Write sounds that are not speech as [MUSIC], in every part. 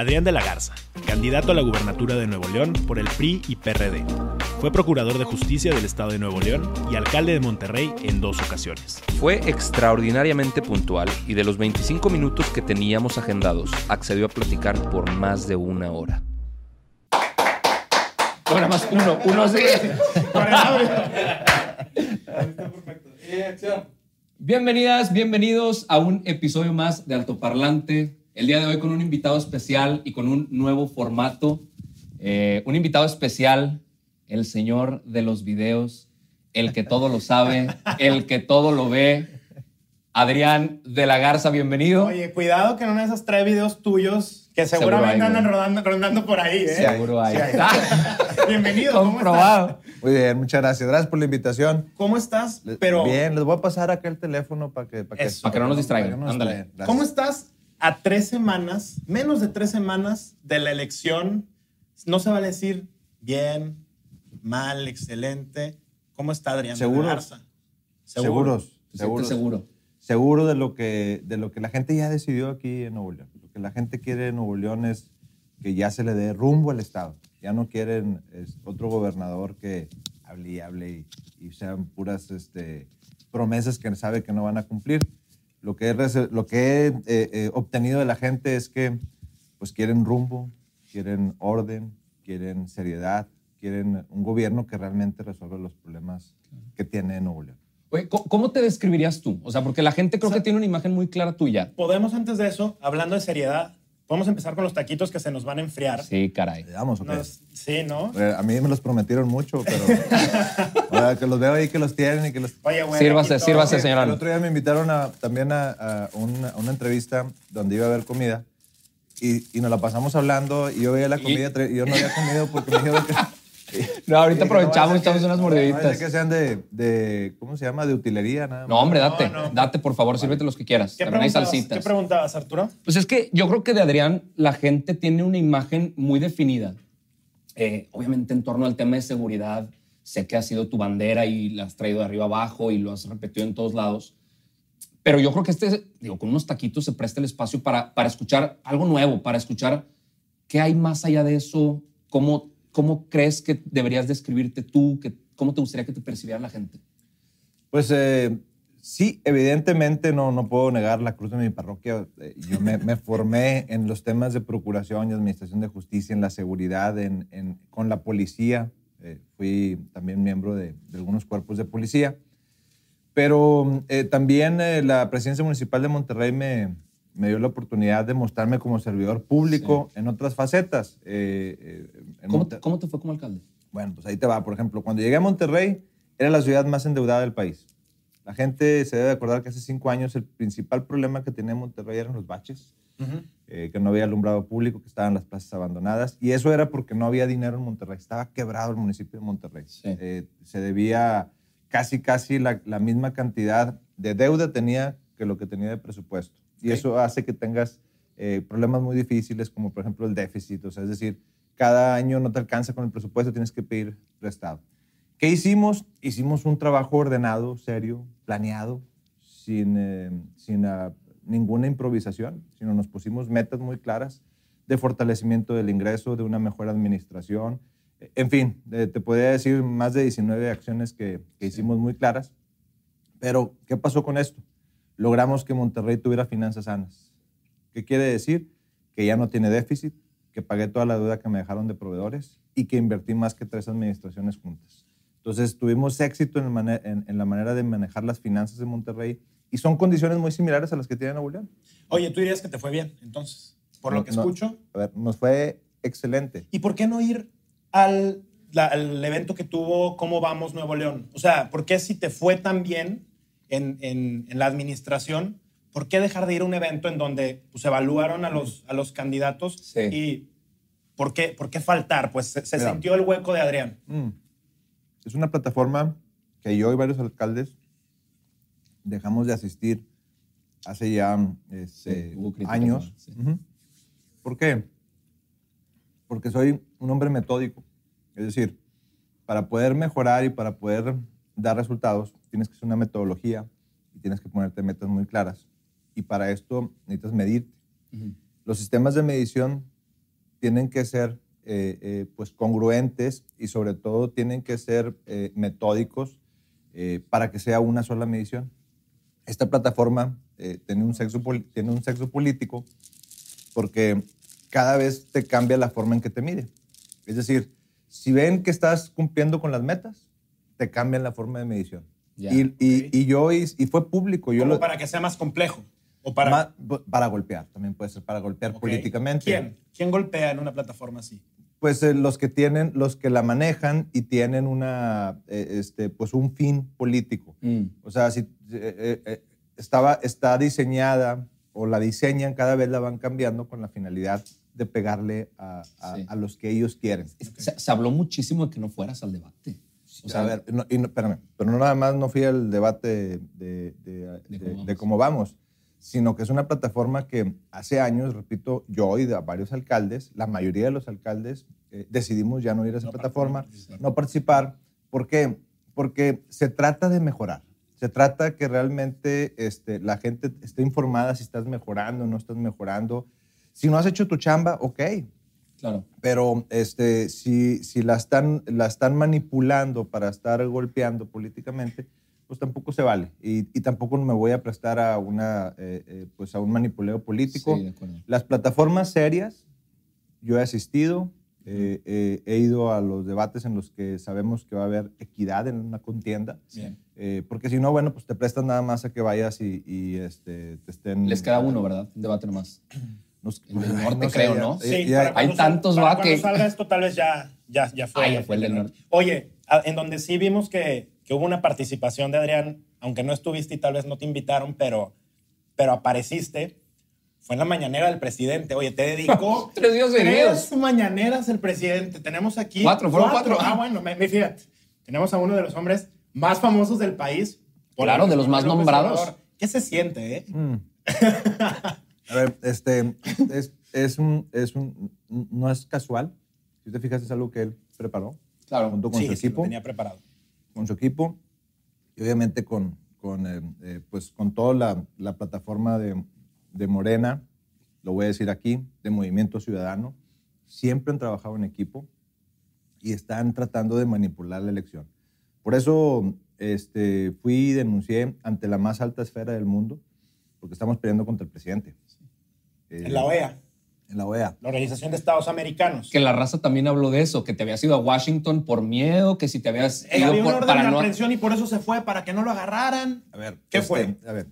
Adrián de la Garza, candidato a la gubernatura de Nuevo León por el PRI y PRD. Fue procurador de justicia del estado de Nuevo León y alcalde de Monterrey en dos ocasiones. Fue extraordinariamente puntual y de los 25 minutos que teníamos agendados, accedió a platicar por más de una hora. Ahora más uno, uno así. Bienvenidas, bienvenidos a un episodio más de Altoparlante. El día de hoy con un invitado especial y con un nuevo formato. Eh, un invitado especial, el señor de los videos, el que todo lo sabe, [LAUGHS] el que todo lo ve. Adrián de la Garza, bienvenido. Oye, cuidado que una de esas tres videos tuyos que Seguro seguramente hay, andan güey. rodando, rondando por ahí, ¿eh? Seguro hay. Sí [LAUGHS] Bienvenido, ¿cómo Comprobado. Muy bien, muchas gracias. Gracias por la invitación. estás? ¿Cómo estás? Pero, Bien, les voy a pasar acá el teléfono para que, para que, Eso. Para que no nos distraigan. no Ándale. ¿cómo estás a tres semanas, menos de tres semanas de la elección? No se vale decir bien, mal, excelente. ¿Cómo está Adrián Seguros. Garza? Seguros, ¿Te sientes seguros. seguro? Seguro de lo, que, de lo que la gente ya decidió aquí en Nuevo León. Lo que la gente quiere en Nuevo León es que ya se le dé rumbo al Estado. Ya no quieren es, otro gobernador que hable y hable y, y sean puras este, promesas que sabe que no van a cumplir. Lo que he, lo que he eh, eh, obtenido de la gente es que pues quieren rumbo, quieren orden, quieren seriedad, quieren un gobierno que realmente resuelva los problemas que tiene Nuevo León. Oye, ¿cómo- ¿cómo te describirías tú? O sea, porque la gente creo que tiene una imagen muy clara tuya. Podemos antes de eso, hablando de seriedad, podemos empezar con los taquitos que se nos van a enfriar. Sí, caray. ¿Le damos o qué? Nos- sí, ¿no? Eh, A mí me los prometieron mucho, pero [LAUGHS] ahora que los veo ahí que los tienen y que los... Oye, güey. Sírvase, todo- sírvase, señora. El otro día me invitaron a, también a, a una, a una entrevista donde iba a haber comida y, y nos la pasamos hablando y yo veía la comida y yo no había comido porque me dijeron que... No, ahorita aprovechamos no echamos unas que- no mordiditas. que sean de, de, ¿cómo se llama? De utilería, nada No, más. hombre, date. No, no. Date, por favor, sírvete los que quieras. ¿Qué También hay salsitas. ¿Qué preguntabas, Arturo? Pues es que yo creo que de Adrián la gente tiene una imagen muy definida. Eh, obviamente en torno al tema de seguridad, sé que ha sido tu bandera y la has traído de arriba abajo y lo has repetido en todos lados. Pero yo creo que este, digo, con unos taquitos se presta el espacio para, para escuchar algo nuevo, para escuchar qué hay más allá de eso, cómo, cómo crees que deberías describirte tú, que, cómo te gustaría que te percibiera la gente. Pues eh, sí, evidentemente no, no puedo negar la cruz de mi parroquia. Eh, Yo me, me formé en los temas de procuración y administración de justicia, en la seguridad, en, en- con la policía. Eh, fui también miembro de, de algunos cuerpos de policía. Pero eh, también eh, la presidencia municipal de Monterrey me, me dio la oportunidad de mostrarme como servidor público en otras facetas. Eh, eh, ¿Cómo, ¿Cómo te fue como alcalde? bueno, pues ahí te va. Por ejemplo, cuando llegué a Monterrey, era la ciudad más endeudada del país. La gente se debe acordar que hace cinco años el principal problema que tenía Monterrey eran los baches, eh, que no había alumbrado público, que estaban las plazas abandonadas. Y eso era porque no había dinero en Monterrey. Estaba quebrado el municipio de Monterrey. Sí. Eh, se debía casi, casi la, la misma cantidad de deuda tenía que lo que tenía de presupuesto. Y eso hace que tengas eh, problemas muy difíciles, como por ejemplo el déficit. O sea, es decir, cada año no te alcanza con el presupuesto, tienes que pedir prestado. ¿Qué hicimos? Hicimos un trabajo ordenado, serio, planeado, sin, eh, sin ah, ninguna improvisación, sino nos pusimos metas muy claras de fortalecimiento del ingreso, de una mejor administración. En fin, eh, te podría decir más de 19 acciones que, que hicimos muy claras. Pero, ¿qué pasó con esto? Logramos que Monterrey tuviera finanzas sanas. ¿Qué quiere decir? Que ya no tiene déficit, que pagué toda la deuda que me dejaron de proveedores y que invertí más que tres administraciones juntas. Entonces, tuvimos éxito en, la manera de manejar las finanzas de Monterrey y son condiciones muy similares a las que tiene Nuevo León. Oye, tú dirías que te fue bien, entonces, por lo que no. escucho. A ver, nos fue excelente. ¿Y por qué no ir al, la- al evento que tuvo Cómo Vamos Nuevo León? O sea, ¿por qué si te fue tan bien en, en- en la administración, ¿por qué dejar de ir a un evento en donde pues, evaluaron a los, a los candidatos Sí. y ¿por qué, por qué faltar? Pues se, se Mira. sintió el hueco de Adrián. Mm. Es una plataforma que yo y varios alcaldes dejamos de asistir hace ya este, Sí, años. Sí. ¿Por qué? Porque soy un hombre metódico. Es decir, para poder mejorar y para poder dar resultados, tienes que hacer una metodología y tienes que ponerte metas muy claras. Y para esto necesitas medirte. Ujú. Los sistemas de medición tienen que ser eh, eh, pues congruentes y sobre todo tienen que ser eh, metódicos eh, para que sea una sola medición. Esta plataforma eh, tiene, un sexo, tiene un sexo político porque cada vez te cambia la forma en que te mide. Es decir, si ven que estás cumpliendo con las metas, te cambian la forma de medición. Ya, y, y- ok. y yo, y, y fue público. Yo Como lo, para que sea más complejo. O para, Ma- para golpear, también puede ser para golpear Ok. políticamente. ¿Quién? ¿Quién golpea en una plataforma así? Pues eh, los que tienen, los que la manejan y tienen una, eh, este, pues un fin político. Mm. O sea, si eh, eh, eh, estaba, está diseñada o la diseñan, cada vez la van cambiando con la finalidad de pegarle a, a- Sí. a los que ellos quieren. Se, se habló muchísimo de que no fueras al debate. O sea, a ver, no, y no- espérame, pero no nada más no fui al debate de, de- De de- cómo de vamos. cómo vamos, sino que es una plataforma que hace años, repito, yo y varios alcaldes, la mayoría de los alcaldes, eh, decidimos ya no ir a esa No plataforma, participar. no participar. ¿Por qué? Porque se trata de mejorar. Se trata que realmente este, la gente esté informada si estás mejorando o no estás mejorando. Si no has hecho tu chamba, ok, claro. pero este, si, si la, están, la están manipulando para estar golpeando políticamente, pues tampoco se vale. Y, y tampoco me voy a prestar a, una, eh, eh, pues a un manipuleo político. Sí, de acuerdo. Las plataformas serias, yo he asistido, eh, eh, he ido a los debates en los que sabemos que va a haber equidad en una contienda. Eh, porque si no, bueno, pues te prestan nada más a que vayas y, y, este, te estén... Les queda uno, ¿verdad? Un debate nomás. [CLEARS THROAT] Nos- El del norte, sé, creo, ¿no? ya- Sí, cuando hay tantos, para va, cuando que- salga esto tal vez ya, ya, ya fue. Ah, ya fue el del norte. Oye, a- en donde sí vimos que, que hubo una participación de Adrián, aunque no estuviste y tal vez no te invitaron, pero, pero apareciste, fue en la mañanera del presidente. Oye, te dedicó [LAUGHS] Tres días seguidos. tres mañaneras el presidente. Tenemos aquí... Cuatro, fueron cuatro. Ah, bueno, me, me- fíjate. Tenemos a uno de los hombres más famosos del país. por Claro, de los más López nombrados. ¿Qué se siente, eh? Mm. [LAUGHS] A ver, este, es, es un, es un, no es casual. Si te fijas, es algo que él preparó Claro. junto con sí, su sí, lo equipo, tenía preparado. con su equipo y obviamente con, con, eh, eh, pues con toda la, la plataforma de, de Morena, lo voy a decir aquí, de Movimiento Ciudadano. Siempre han trabajado en equipo y están tratando de manipular la elección. Por eso este, fui y denuncié ante la más alta esfera del mundo, porque estamos peleando contra el presidente. Eh, En la OEA, En la OEA. la Organización de Estados Americanos. Que la raza también habló de eso, que te habías ido a Washington por miedo, que si te habías Eh, ido había un por- orden para de no... aprehensión y por eso se fue, para que no lo agarraran. A ver. ¿Qué este, fue? A ver.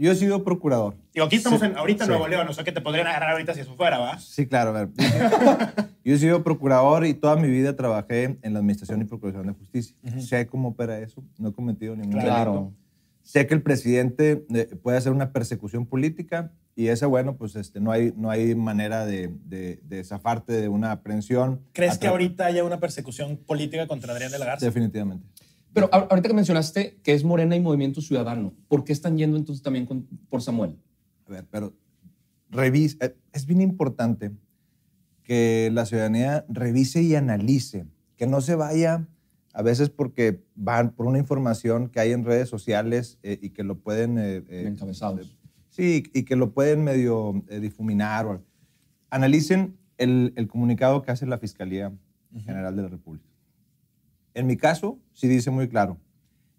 Yo he sido procurador. Digo, aquí estamos Sí, en, ahorita en sí. Nuevo León, o sea que te podrían agarrar ahorita si eso fuera, ¿va? Sí, claro, a ver. [LAUGHS] Yo he sido procurador y toda mi vida trabajé en la Administración y Procuración de Justicia. Sé cómo opera eso, no he cometido ningún Claro. delito. Sé que el presidente eh, puede hacer una persecución política y esa, bueno, pues este, no, hay, no hay manera de, de, de zafarte de una aprehensión. ¿Crees A que ahorita haya una persecución política contra Adrián de la Garza? Definitivamente. Pero ahorita que mencionaste que es Morena y Movimiento Ciudadano, ¿por qué están yendo entonces también con- por Samuel? A ver, pero revisa, eh, es bien importante que la ciudadanía revise y analice, que no se vaya a veces porque van por una información que hay en redes sociales eh, y que lo pueden... eh, eh, Encabezados. sí, y que lo pueden medio eh, difuminar. o- analicen el, el comunicado que hace la Fiscalía General de la República. En mi caso, sí dice muy claro,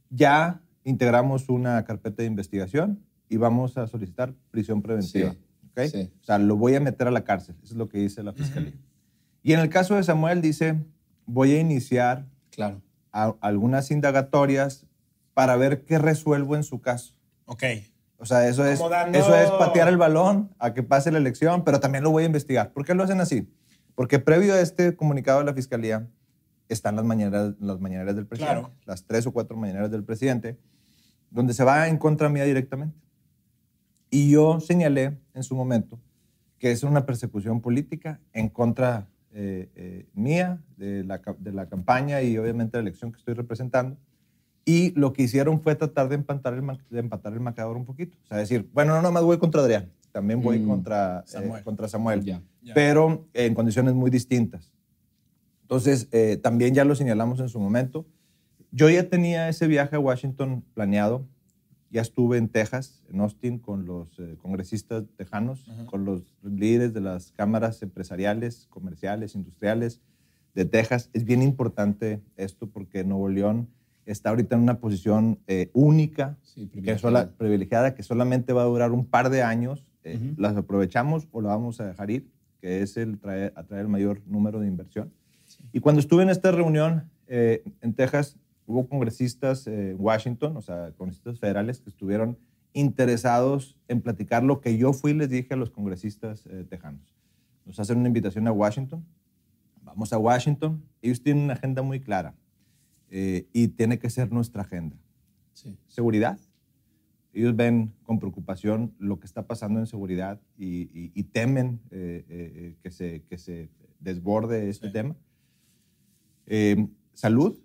ya integramos una carpeta de investigación y vamos a solicitar prisión preventiva. Sí, ¿ok? sí. O sea, lo voy a meter a la cárcel. Eso es lo que dice la Fiscalía. Y en el caso de Samuel dice, voy a iniciar Claro. A- algunas indagatorias para ver qué resuelvo en su caso. Ok. O sea, eso es, dando- eso es patear el balón a que pase la elección, pero también lo voy a investigar. ¿Por qué lo hacen así? Porque previo a este comunicado de la Fiscalía están las mañaneras, las mañaneras del presidente, Claro. las tres o cuatro mañaneras del presidente, donde se va en contra mía directamente. Y yo señalé en su momento que es una persecución política en contra eh, eh, mía, de la, de la campaña y obviamente la elección que estoy representando. Y lo que hicieron fue tratar de empatar el, de empatar el marcador un poquito. O sea, decir, bueno, no, no más voy contra Adrián, también voy Mm. contra Samuel. eh, contra Samuel pero en condiciones muy distintas. Entonces, eh, también ya lo señalamos en su momento. Yo ya tenía ese viaje a Washington planeado. Ya estuve en Texas, en Austin, con los eh, congresistas tejanos, con los líderes de las cámaras empresariales, comerciales, industriales de Texas. Es bien importante esto porque Nuevo León está ahorita en una posición eh, única, Sí, que privilegiada. sola- privilegiada, que solamente va a durar un par de años. Eh, Ujú. ¿Las aprovechamos o la vamos a dejar ir? Que es el traer, atraer el mayor número de inversión. Y cuando estuve en esta reunión eh, en Texas, hubo congresistas en Washington, o sea, congresistas federales que estuvieron interesados en platicar lo que yo fui y les dije a los congresistas eh, tejanos. Nos hacen una invitación a Washington. Vamos a Washington. Ellos tienen una agenda muy clara eh, y tiene que ser nuestra agenda Sí. seguridad. Ellos ven con preocupación lo que está pasando en seguridad y, y- y temen eh, eh, eh, que, se, que se desborde este Sí. tema. Eh, salud.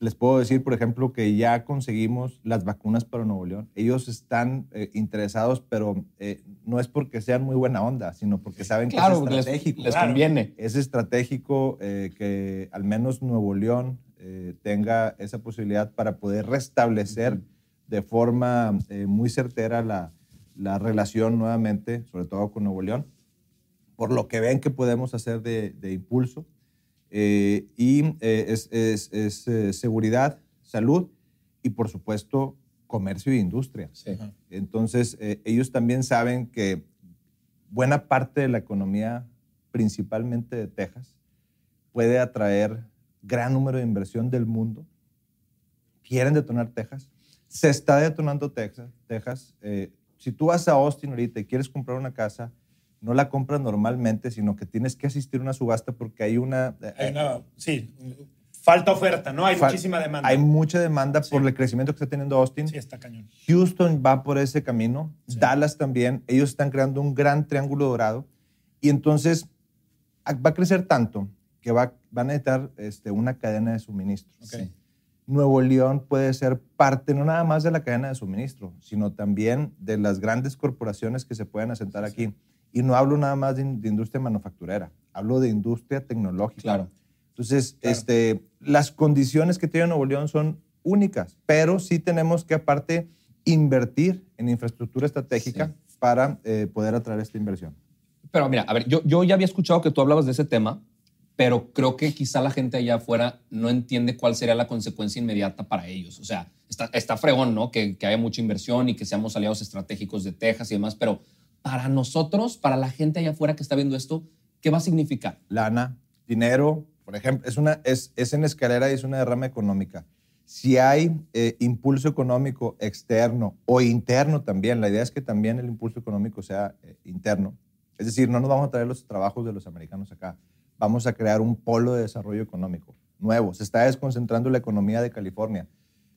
Les puedo decir, por ejemplo, que ya conseguimos las vacunas para Nuevo León. Ellos están eh, interesados, pero eh, no es porque sean muy buena onda, sino porque saben Claro, que es les, estratégico les Claro. conviene. es estratégico eh, que al menos Nuevo León eh, tenga esa posibilidad para poder restablecer de forma eh, muy certera la, la relación nuevamente, sobre todo con Nuevo León, por lo que ven que podemos hacer de, de impulso. Eh, y eh, es, es- es, eh, seguridad, salud y por supuesto comercio e industria. Sí. Entonces, ellos también saben que buena parte de la economía, principalmente de Texas, puede atraer gran número de inversión del mundo. Quieren detonar Texas. Se está detonando Texas. Texas. Si tú vas a Austin ahorita y quieres comprar una casa, no la compras normalmente, sino que tienes que asistir a una subasta porque hay una... eh, Hay una, sí, falta oferta, ¿no? Hay muchísima demanda. Hay mucha demanda Sí. por el crecimiento que está teniendo Austin. Sí, está cañón. Houston va por ese camino, Sí. Dallas también, ellos están creando un gran triángulo dorado y entonces a- va a crecer tanto que va, van a necesitar este, una cadena de suministro. Ok. Sí. Nuevo León puede ser parte no nada más de la cadena de suministro, sino también de las grandes corporaciones que se pueden asentar aquí. Y no hablo nada más de, de industria manufacturera, hablo de industria tecnológica. Claro. Entonces, Claro. este, las condiciones que tiene Nuevo León son únicas, pero sí tenemos que aparte invertir en infraestructura estratégica para eh, poder atraer esta inversión. Pero mira, a ver, yo, yo ya había escuchado que tú hablabas de ese tema, pero creo que quizá la gente allá afuera no entiende cuál sería la consecuencia inmediata para ellos. O sea, está, está fregón, ¿no? Que, que haya mucha inversión y que seamos aliados estratégicos de Texas y demás, pero para nosotros, para la gente allá afuera que está viendo esto, ¿qué va a significar? Lana, dinero, por ejemplo, es, una, es, es en escalera y es una derrama económica. Si hay eh, impulso económico externo o interno también, la idea es que también el impulso económico sea eh, interno. Es decir, no nos vamos a traer los trabajos de los americanos acá. Vamos a crear un polo de desarrollo económico nuevo. Se está desconcentrando la economía de California.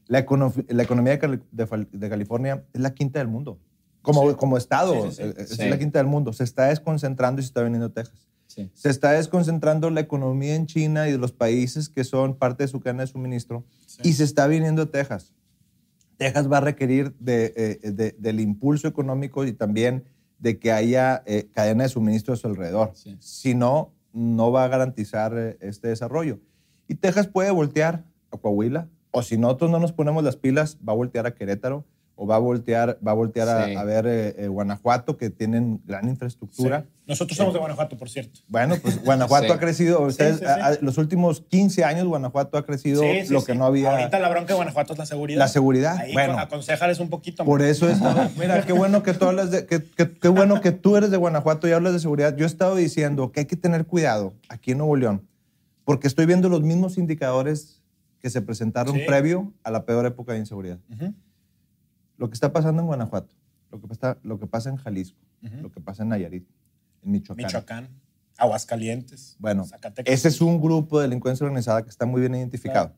La, econo- la economía de, California es la quinta del mundo. Como, Sí. como estado, Sí, sí, sí. eh, es la quinta del mundo. Se está desconcentrando y se está viniendo a Texas. Se está desconcentrando la economía en China y de los países que son parte de su cadena de suministro y se está viniendo a Texas. Texas va a requerir de, eh, de- del impulso económico y también de que haya eh, cadena de suministro a su alrededor. Si no, no va a garantizar eh, este desarrollo. Y Texas puede voltear a Coahuila, o si nosotros no nos ponemos las pilas, va a voltear a Querétaro, o va a voltear, va a, voltear a- Sí. a, ver eh, eh, Guanajuato, que tienen gran infraestructura. Sí. Nosotros somos de Guanajuato, por cierto. Bueno, pues Guanajuato [LAUGHS] Sí. ha crecido. Ustedes, sí, sí. a- a- los últimos 15 años, Guanajuato ha crecido Sí, sí, lo sí. que no había. Ahorita la bronca de Guanajuato es la seguridad. La seguridad, Ahí bueno. aconsejales un poquito. Por man. eso estado. [LAUGHS] Mira, qué bueno que tú hablas de. que- que- Qué bueno que tú eres de Guanajuato y hablas de seguridad. Yo he estado diciendo que hay que tener cuidado aquí en Nuevo León, porque estoy viendo los mismos indicadores que se presentaron Sí. previo a la peor época de inseguridad. Ujú. Lo que está pasando en Guanajuato, lo que pasa, lo que pasa en Jalisco, lo que pasa en Nayarit, en Michoacán. Michoacán, Aguascalientes, Bueno, Zacatecas. ese es un grupo de delincuencia organizada que está muy bien identificado.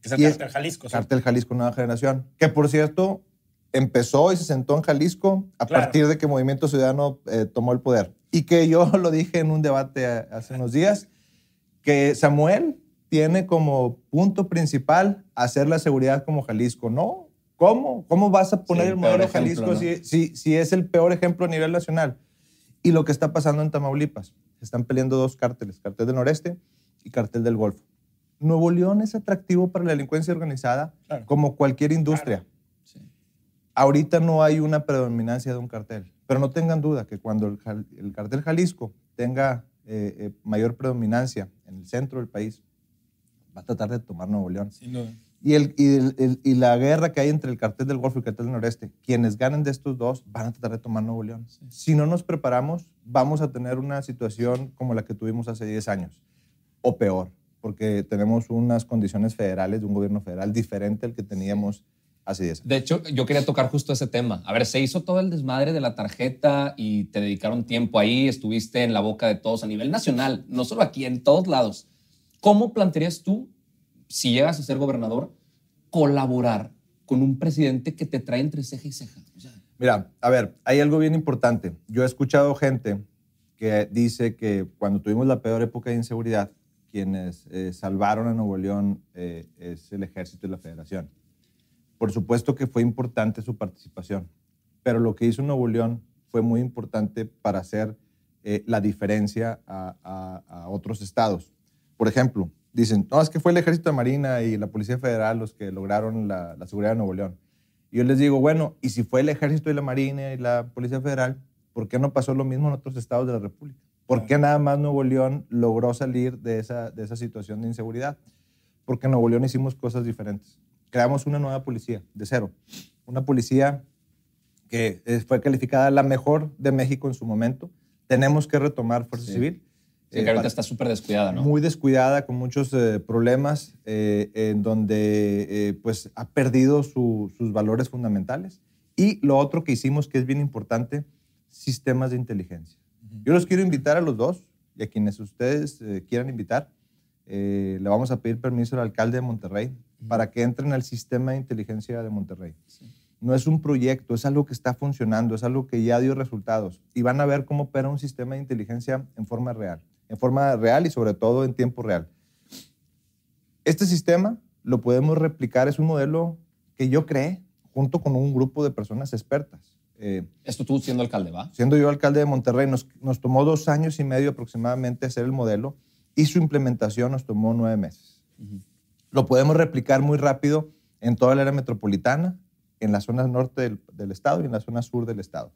Que es el y cártel Jalisco. sí. Cártel Jalisco Nueva Generación. Que por cierto, empezó y se sentó en Jalisco a Claro. partir de que Movimiento Ciudadano eh, tomó el poder. Y que yo [LAUGHS] lo dije en un debate hace unos días, que Samuel tiene como punto principal hacer la seguridad como Jalisco. No, ¿cómo? ¿Cómo vas a poner Sí, el modelo ejemplo, Jalisco ¿no? si, si, si es el peor ejemplo a nivel nacional? Y lo que está pasando en Tamaulipas. Están peleando dos cárteles, cartel del noreste y cartel del Golfo. Nuevo León es atractivo para la delincuencia organizada Claro. como cualquier industria. Ahorita no hay una predominancia de un cartel, pero no tengan duda que cuando el, el cartel Jalisco tenga eh, eh, mayor predominancia en el centro del país, va a tratar de tomar Nuevo León. Sin duda. Y, el, y, el- y la guerra que hay entre el cartel del Golfo y el cartel del Noreste, quienes ganen de estos dos van a tratar de tomar Nuevo León. Si no nos preparamos, vamos a tener una situación como la que tuvimos hace 10 años, o peor, porque tenemos unas condiciones federales de un gobierno federal diferente al que teníamos hace 10 años. De hecho, yo quería tocar justo ese tema. A ver, se hizo todo el desmadre de la tarjeta y te dedicaron tiempo ahí, estuviste en la boca de todos a nivel nacional, no solo aquí, en todos lados. ¿Cómo plantearías tú, si llegas a ser gobernador, colaborar con un presidente que te trae entre ceja y ceja? O sea, Mira, a ver, hay algo bien importante. Yo he escuchado gente que dice que cuando tuvimos la peor época de inseguridad, quienes eh, salvaron a Nuevo León eh, es el ejército y la federación. Por supuesto que fue importante su participación, pero lo que hizo Nuevo León fue muy importante para hacer eh, la diferencia a, a- a otros estados. Por ejemplo, dicen, no, es que fue el ejército de Marina y la Policía Federal los que lograron la, la seguridad de Nuevo León. Y yo les digo, bueno, y si fue el ejército y la Marina y la Policía Federal, ¿por qué no pasó lo mismo en otros estados de la República? ¿Por qué nada más Nuevo León logró salir de esa, de esa situación de inseguridad? Porque en Nuevo León hicimos cosas diferentes. Creamos una nueva policía, de cero. Una policía que eh, fue calificada la mejor de México en su momento. Tenemos que retomar Fuerza Sí. Civil. Sí, que ahorita está súper descuidada, ¿no? muy descuidada, con muchos eh, problemas, eh, en donde eh, pues ha perdido su- sus valores fundamentales. Y lo otro que hicimos, que es bien importante, sistemas de inteligencia. Yo los quiero invitar a los dos y a quienes ustedes eh, quieran invitar. eh, le vamos a pedir permiso al alcalde de Monterrey para que entren al sistema de inteligencia de Monterrey. No es un proyecto, es algo que está funcionando, es algo que ya dio resultados. Y van a ver cómo opera un sistema de inteligencia en forma real, en forma real y sobre todo en tiempo real. Este sistema lo podemos replicar, es un modelo que yo creé junto con un grupo de personas expertas. Eh, Esto tú siendo alcalde, ¿va? siendo yo alcalde de Monterrey, nos, nos tomó dos años y medio aproximadamente hacer el modelo y su implementación nos tomó nueve meses. Lo podemos replicar muy rápido en toda el área metropolitana, en la zona norte del, del estado y en la zona sur del estado.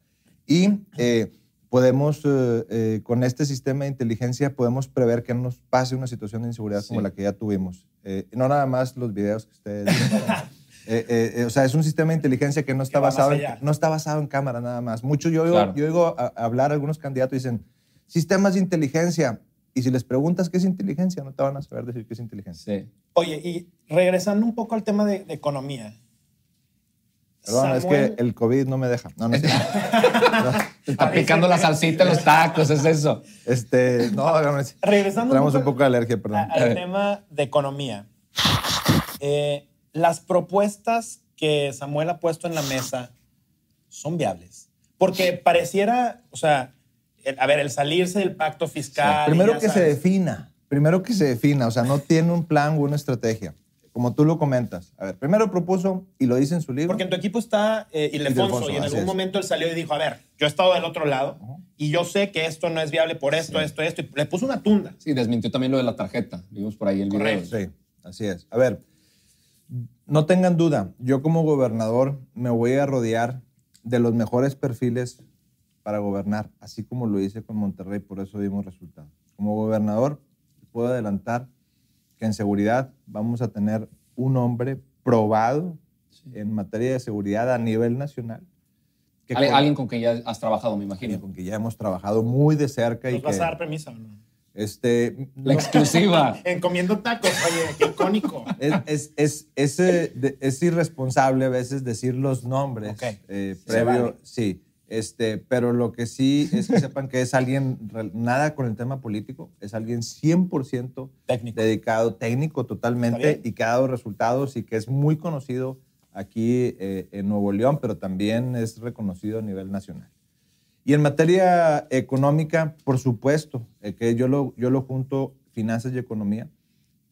Y eh, podemos, eh, eh, con este sistema de inteligencia, podemos prever que no nos pase una situación de inseguridad como Sí. la que ya tuvimos. Eh, no nada más los videos que ustedes... [LAUGHS] Eh, eh, eh, o sea, es un sistema de inteligencia que no está, basado en, no está basado en cámara nada más. Mucho yo oigo, Claro. yo oigo a, a hablar a algunos candidatos y dicen, sistemas de inteligencia. Y si les preguntas qué es inteligencia, no te van a saber decir qué es inteligencia. Sí. Oye, y regresando un poco al tema de, de economía. Perdón, es que el COVID no me deja. No, no. Te [LAUGHS] está picando la salsita en los tacos, es eso. este, no, no, es- Regresando Tenemos un poco de alergia, perdón. al tema de economía. Eh, las propuestas que Samuel ha puesto en la mesa son viables. Porque pareciera, o sea, el- a ver, el salirse del pacto fiscal. Primero que se defina, primero que se defina, o sea, no tiene un plan o una estrategia, como tú lo comentas. A ver, primero propuso, y lo dice en su libro, Porque en tu equipo está eh, Ildefonso, y en así algún es. momento él salió y dijo, a ver, yo he estado del otro lado y yo sé que esto no es viable por esto, esto, esto. Y le puso una tunda. Sí, desmintió también lo de la tarjeta. Vimos por ahí el video. Correcto. Sí, así es. A ver, no tengan duda, yo como gobernador me voy a rodear de los mejores perfiles para gobernar, así como lo hice con Monterrey, por eso dimos resultados. Como gobernador, puedo adelantar que en seguridad vamos a tener un hombre probado en materia de seguridad a nivel nacional. que Al- con- Alguien con quien ya has trabajado, me imagino. con que ya hemos trabajado muy de cerca y ¿Nos vas que, a dar permiso no? este, La no- exclusiva. [LAUGHS] Encomiendo tacos, oye, qué icónico. es, es, es, es, irresponsable a veces decir los nombres Ok. eh, previo. vale. Sí, este, pero lo que sí es que [LAUGHS] sepan que es alguien, nada con el tema político, es alguien 100% Técnico. dedicado, técnico totalmente y que ha dado resultados y que es muy conocido aquí eh, en Nuevo León, pero también es reconocido a nivel nacional. Y en materia económica, por supuesto, eh, que yo lo, yo lo junto finanzas y economía,